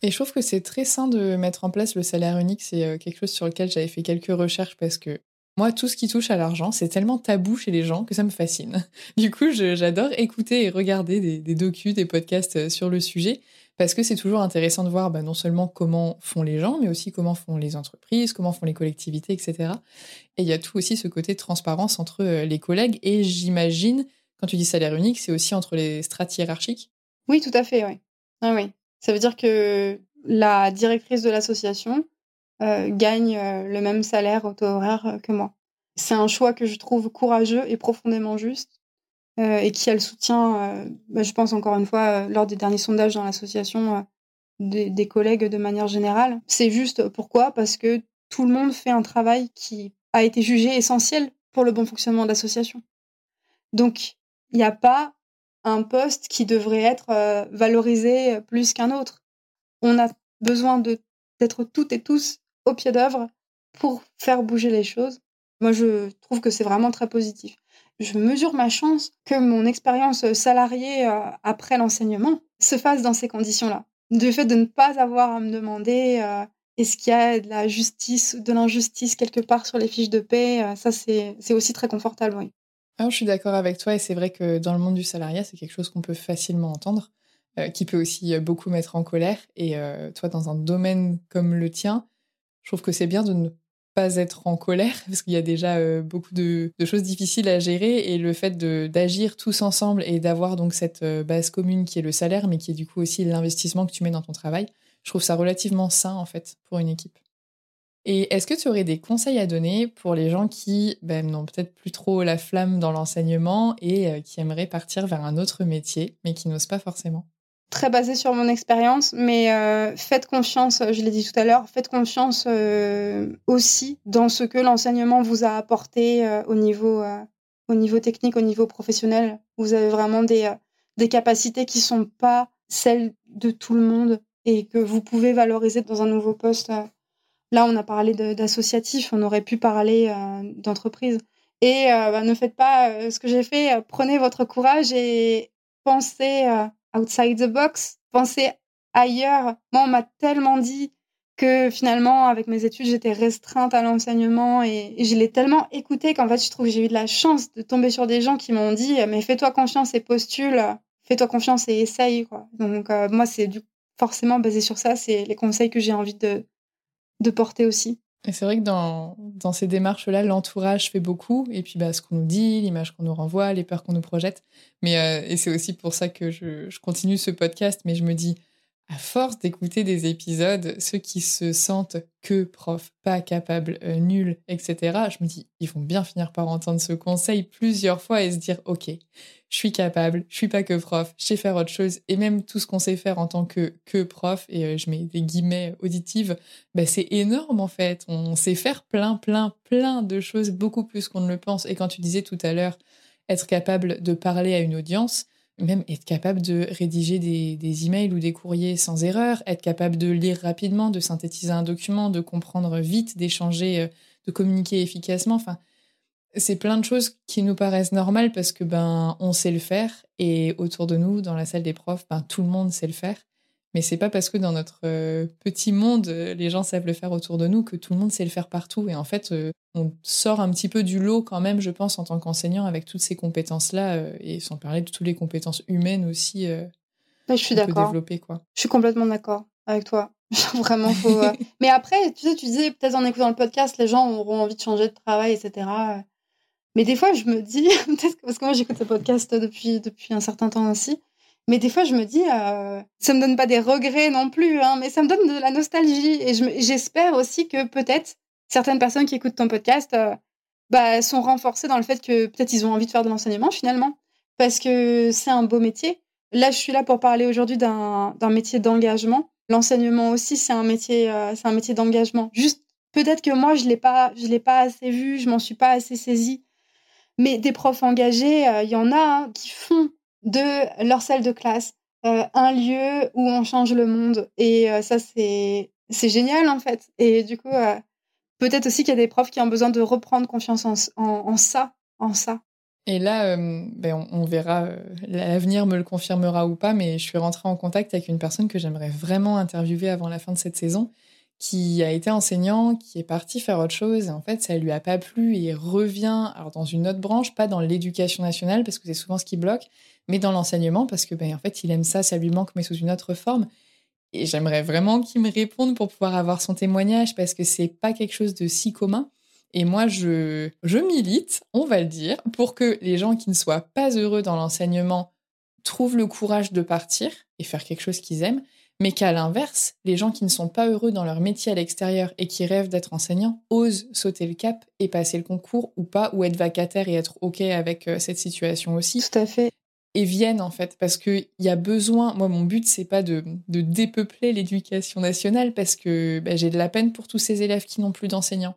Et je trouve que c'est très sain de mettre en place le salaire unique. C'est euh, quelque chose sur lequel j'avais fait quelques recherches parce que moi, tout ce qui touche à l'argent, c'est tellement tabou chez les gens que ça me fascine. [laughs] Du coup, j'adore écouter et regarder des, des, docus, des podcasts euh, sur le sujet parce que c'est toujours intéressant de voir bah, non seulement comment font les gens, mais aussi comment font les entreprises, comment font les collectivités, etc. Et il y a tout aussi ce côté de transparence entre euh, les collègues. Et j'imagine, quand tu dis salaire unique, c'est aussi entre les strates hiérarchiques. Oui, tout à fait, oui. Ah oui. Ça veut dire que la directrice de l'association euh, gagne euh, le même salaire au taux horaire que moi. C'est un choix que je trouve courageux et profondément juste et qui a le soutien, bah, je pense encore une fois, lors des derniers sondages dans l'association, des, des, collègues de manière générale. C'est juste pourquoi? Parce que tout le monde fait un travail qui a été jugé essentiel pour le bon fonctionnement de l'association. Donc, il n'y a pas un poste qui devrait être valorisé plus qu'un autre. On a besoin d'être toutes et tous au pied d'œuvre pour faire bouger les choses. Moi, je trouve que c'est vraiment très positif. Je mesure ma chance que mon expérience salariée euh, après l'enseignement se fasse dans ces conditions-là. Du fait de ne pas avoir à me demander euh, est-ce qu'il y a de la justice ou de l'injustice quelque part sur les fiches de euh, ça c'est aussi très confortable, oui. Alors, je suis d'accord avec toi et c'est vrai que dans le monde du salariat, c'est quelque chose qu'on peut facilement entendre, qui peut aussi beaucoup mettre en colère. Et toi, dans un domaine comme le tien, je trouve que c'est bien de ne pas être en colère parce qu'il y a déjà euh, beaucoup de, choses difficiles à gérer et le fait d'agir tous ensemble et d'avoir donc cette euh, base commune qui est le salaire mais qui est du coup aussi l'investissement que tu mets dans ton travail, je trouve ça relativement sain en fait pour une équipe. Et est-ce que tu aurais des conseils à donner pour les gens qui ben, n'ont peut-être plus trop la flamme dans l'enseignement et euh, qui aimeraient partir vers un autre métier mais qui n'osent pas forcément? Très basé sur mon expérience, mais euh, faites confiance, je l'ai dit tout à l'heure, faites confiance euh, aussi dans ce que l'enseignement vous a apporté au, niveau, au niveau technique, au niveau professionnel. Vous avez vraiment des, des capacités qui sont pas celles de tout le monde et que vous pouvez valoriser dans un nouveau poste. Là, on a parlé d'associatif, on aurait pu parler d'entreprise. Et bah, ne faites pas ce que j'ai fait, prenez votre courage et pensez outside the box, penser ailleurs. Moi, on m'a tellement dit que finalement, avec mes études, j'étais restreinte à l'enseignement et, je l'ai tellement écouté qu'en fait, je trouve que j'ai eu de la chance de tomber sur des gens qui m'ont dit mais fais-toi confiance et postule, fais-toi confiance et essaye. Donc, euh, moi, c'est du forcément basé sur ça, c'est les conseils que j'ai envie de, de porter aussi. Et c'est vrai que dans, dans ces démarches-là, l'entourage fait beaucoup. Et puis, bah, ce qu'on nous dit, l'image qu'on nous renvoie, les peurs qu'on nous projette. Mais, euh, et c'est aussi pour ça que je, je, continue ce podcast. Mais je me dis, à force d'écouter des épisodes, ceux qui se sentent que prof, pas capable, euh, nul, etc., je me dis, ils vont bien finir par entendre ce conseil plusieurs fois et se dire, OK, je suis capable, je suis pas que prof, je sais faire autre chose. Et même tout ce qu'on sait faire en tant que, que prof, et euh, je mets des guillemets auditives, bah, c'est énorme en fait. On sait faire plein, plein, plein de choses, beaucoup plus qu'on ne le pense. Et quand tu disais tout à l'heure, être capable de parler à une audience, même être capable de rédiger des, emails ou des courriers sans erreur, être capable de lire rapidement, de synthétiser un document, de comprendre vite, d'échanger, euh, de communiquer efficacement. Enfin, c'est plein de choses qui nous paraissent normales parce que ben on sait le faire et autour de nous, dans la salle des profs, ben tout le monde sait le faire. Mais c'est pas parce que dans notre euh, petit monde, les gens savent le faire autour de nous que tout le monde sait le faire partout. Et en fait, euh, on sort un petit peu du lot quand même, je pense, en tant qu'enseignant avec toutes ces compétences-là, euh, et sans parler de toutes les compétences humaines aussi. je suis d'accord. développer quoi. Je suis complètement d'accord avec toi. [laughs] Vraiment, faut. [laughs] Mais après, tu sais, tu disais peut-être en écoutant le podcast, les gens auront envie de changer de travail, etc. Mais des fois, je me dis, [laughs] peut-être parce que moi j'écoute ce podcast depuis, depuis un certain temps aussi, mais des fois, je me dis, euh, ça me donne pas des regrets non plus, hein, mais ça me donne de la nostalgie. Et j'espère aussi que peut-être certaines personnes qui écoutent ton podcast euh, bah, sont renforcées dans le fait que peut-être ils ont envie de faire de l'enseignement finalement, parce que c'est un beau métier. Là, je suis là pour parler aujourd'hui d'un métier d'engagement. L'enseignement aussi, c'est un métier, euh, métier d'engagement. Juste, peut-être que moi, je l'ai pas, je l'ai pas assez vu, je m'en suis pas assez saisie. Mais des profs engagés, euh, il y en a hein, qui font de leur salle de classe euh, un lieu où on change le monde. Et euh, ça, c'est génial, en fait. Et du coup, peut-être aussi qu'il y a des profs qui ont besoin de reprendre confiance en, en, ça, en ça. Et là, ben on, verra, l'avenir me le confirmera ou pas, mais je suis rentrée en contact avec une personne que j'aimerais vraiment interviewer avant la fin de cette saison, qui a été enseignant, qui est parti faire autre chose, et en fait, ça lui a pas plu, et revient dans une autre branche, pas dans l'éducation nationale, parce que c'est souvent ce qui bloque, mais dans l'enseignement, parce que ben, en fait, il aime ça, ça lui manque, mais sous une autre forme. Et j'aimerais vraiment qu'il me réponde pour pouvoir avoir son témoignage, parce que c'est pas quelque chose de si commun. Et moi, je, je milite, on va le dire, pour que les gens qui ne soient pas heureux dans l'enseignement trouvent le courage de partir et faire quelque chose qu'ils aiment, mais qu'à l'inverse, les gens qui ne sont pas heureux dans leur métier à l'extérieur et qui rêvent d'être enseignants osent sauter le cap et passer le concours ou pas, ou être vacataire et être OK avec euh, cette situation aussi. Tout à fait. Et viennent en fait, parce qu'il y a besoin. Moi, mon but, c'est pas de, de, dépeupler l'éducation nationale, parce que bah, j'ai de la peine pour tous ces élèves qui n'ont plus d'enseignants.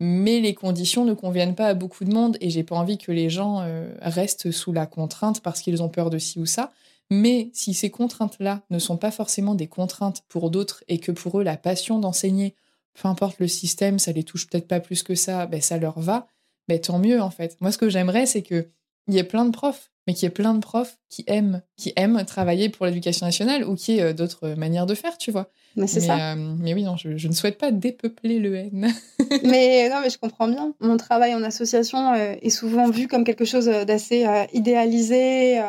Mais les conditions ne conviennent pas à beaucoup de monde et j'ai pas envie que les gens euh, restent sous la contrainte parce qu'ils ont peur de ci ou ça. Mais si ces contraintes-là ne sont pas forcément des contraintes pour d'autres et que pour eux, la passion d'enseigner, peu importe le système, ça les touche peut-être pas plus que ça, ben ça leur va, ben tant mieux en fait. Moi, ce que j'aimerais, c'est qu'il y ait plein de profs, mais qu'il y ait plein de profs qui aiment, qui aiment travailler pour l'éducation nationale ou qui aient euh, d'autres manières de faire, tu vois. Mais c'est ça. Euh, mais oui, non, je, ne souhaite pas dépeupler le N. [laughs] mais non, mais je comprends bien. Mon travail en association euh, est souvent vu comme quelque chose d'assez idéalisé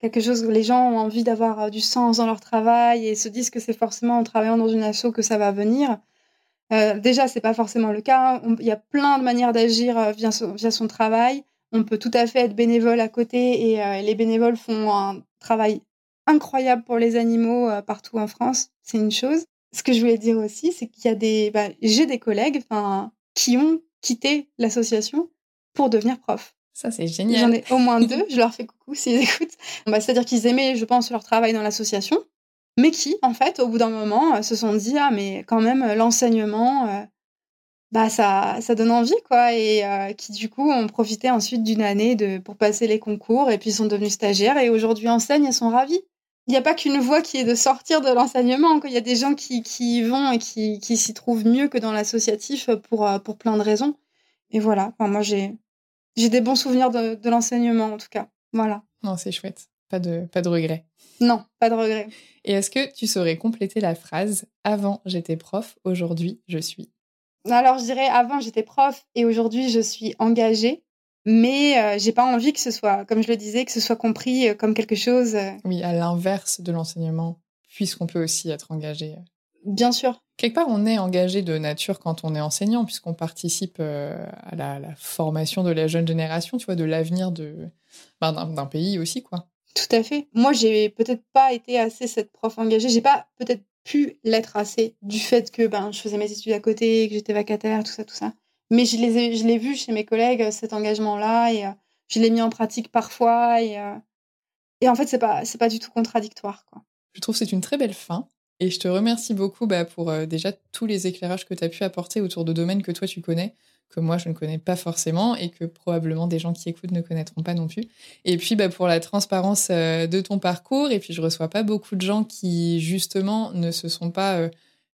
quelque chose où les gens ont envie d'avoir euh, du sens dans leur travail et se disent que c'est forcément en travaillant dans une asso que ça va venir. Euh, déjà, c'est pas forcément le cas. Il y a plein de manières d'agir euh, via, son, travail. On peut tout à fait être bénévole à côté et euh, les bénévoles font un travail incroyable pour les animaux partout en France. C'est une chose. Ce que je voulais dire aussi, c'est qu'il y a bah, j'ai des collègues, qui ont quitté l'association pour devenir prof. Ça, c'est génial. J'en ai au moins deux. [laughs] Je leur fais coucou s'ils écoutent. Bah, C'est-à-dire qu'ils aimaient, je pense, leur travail dans l'association, mais qui, en fait, au bout d'un moment, euh, se sont dit Ah, mais quand même, euh, l'enseignement, euh, bah, ça, ça donne envie, quoi. Et qui, du coup, ont profité ensuite d'une année de, pour passer les concours et puis sont devenus stagiaires et aujourd'hui enseignent et sont ravis. Il n'y a pas qu'une voie qui est de sortir de l'enseignement. Il y a des gens qui, qui y vont et qui, qui s'y trouvent mieux que dans l'associatif pour, pour plein de raisons. Et voilà. Enfin, moi, j'ai j'ai des bons souvenirs de, l'enseignement, en tout cas. Voilà. Non, c'est chouette. Pas de, pas de regrets. Non, pas de regrets. Et est-ce que tu saurais compléter la phrase Avant j'étais prof, aujourd'hui je suis Alors je dirais avant j'étais prof et aujourd'hui je suis engagée, mais euh, j'ai pas envie que ce soit, comme je le disais, que ce soit compris euh, comme quelque chose. Euh, oui, à l'inverse de l'enseignement, puisqu'on peut aussi être engagé. Bien sûr. Quelque part, on est engagé de nature quand on est enseignant, puisqu'on participe euh, à la, formation de la jeune génération, tu vois, de l'avenir de ben, d'un pays aussi, quoi. Tout à fait. Moi, j'ai peut-être pas été assez cette prof engagée. J'ai pas peut-être pu l'être assez du fait que ben je faisais mes études à côté, que j'étais vacataire, tout ça, tout ça. Mais je les je l'ai vu chez mes collègues cet engagement-là et euh, je l'ai mis en pratique parfois et euh, et en fait c'est pas c'est pas du tout contradictoire, quoi. Je trouve que c'est une très belle fin. Et je te remercie beaucoup bah, pour euh, déjà tous les éclairages que tu as pu apporter autour de domaines que toi tu connais, que moi je ne connais pas forcément et que probablement des gens qui écoutent ne connaîtront pas non plus. Et puis bah, pour la transparence euh, de ton parcours. Et puis je reçois pas beaucoup de gens qui justement ne se sont pas euh,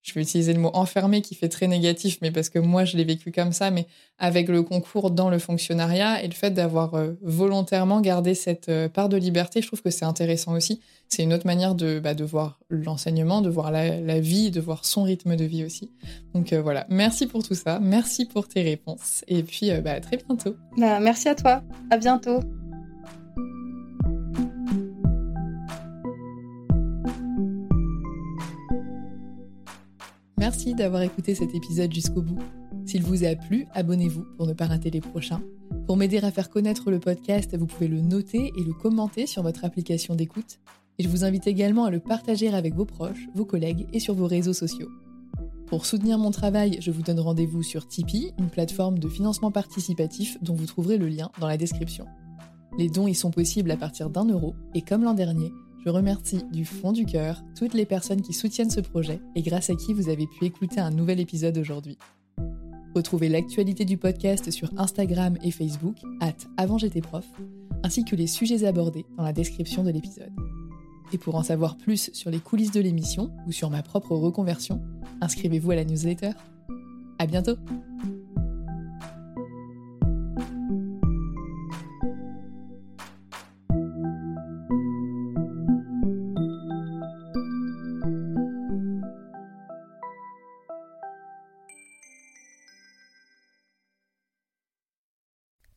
je vais utiliser le mot enfermé qui fait très négatif, mais parce que moi je l'ai vécu comme ça, mais avec le concours dans le fonctionnariat et le fait d'avoir euh, volontairement gardé cette euh, part de liberté, je trouve que c'est intéressant aussi. C'est une autre manière de, bah, voir l'enseignement, de voir la, vie, de voir son rythme de vie aussi. Donc euh, voilà, merci pour tout ça, merci pour tes réponses, et puis bah, à très bientôt. Bah, merci à toi, à bientôt. Merci d'avoir écouté cet épisode jusqu'au bout. S'il vous a plu, abonnez-vous pour ne pas rater les prochains. Pour m'aider à faire connaître le podcast, vous pouvez le noter et le commenter sur votre application d'écoute. Et je vous invite également à le partager avec vos proches, vos collègues et sur vos réseaux sociaux. Pour soutenir mon travail, je vous donne rendez-vous sur Tipeee, une plateforme de financement participatif dont vous trouverez le lien dans la description. Les dons y sont possibles à partir d'un euro et comme l'an dernier, je remercie du fond du cœur toutes les personnes qui soutiennent ce projet et grâce à qui vous avez pu écouter un nouvel épisode aujourd'hui. Retrouvez l'actualité du podcast sur Instagram et Facebook, at avant prof, ainsi que les sujets abordés dans la description de l'épisode. Et pour en savoir plus sur les coulisses de l'émission ou sur ma propre reconversion, inscrivez-vous à la newsletter. À bientôt!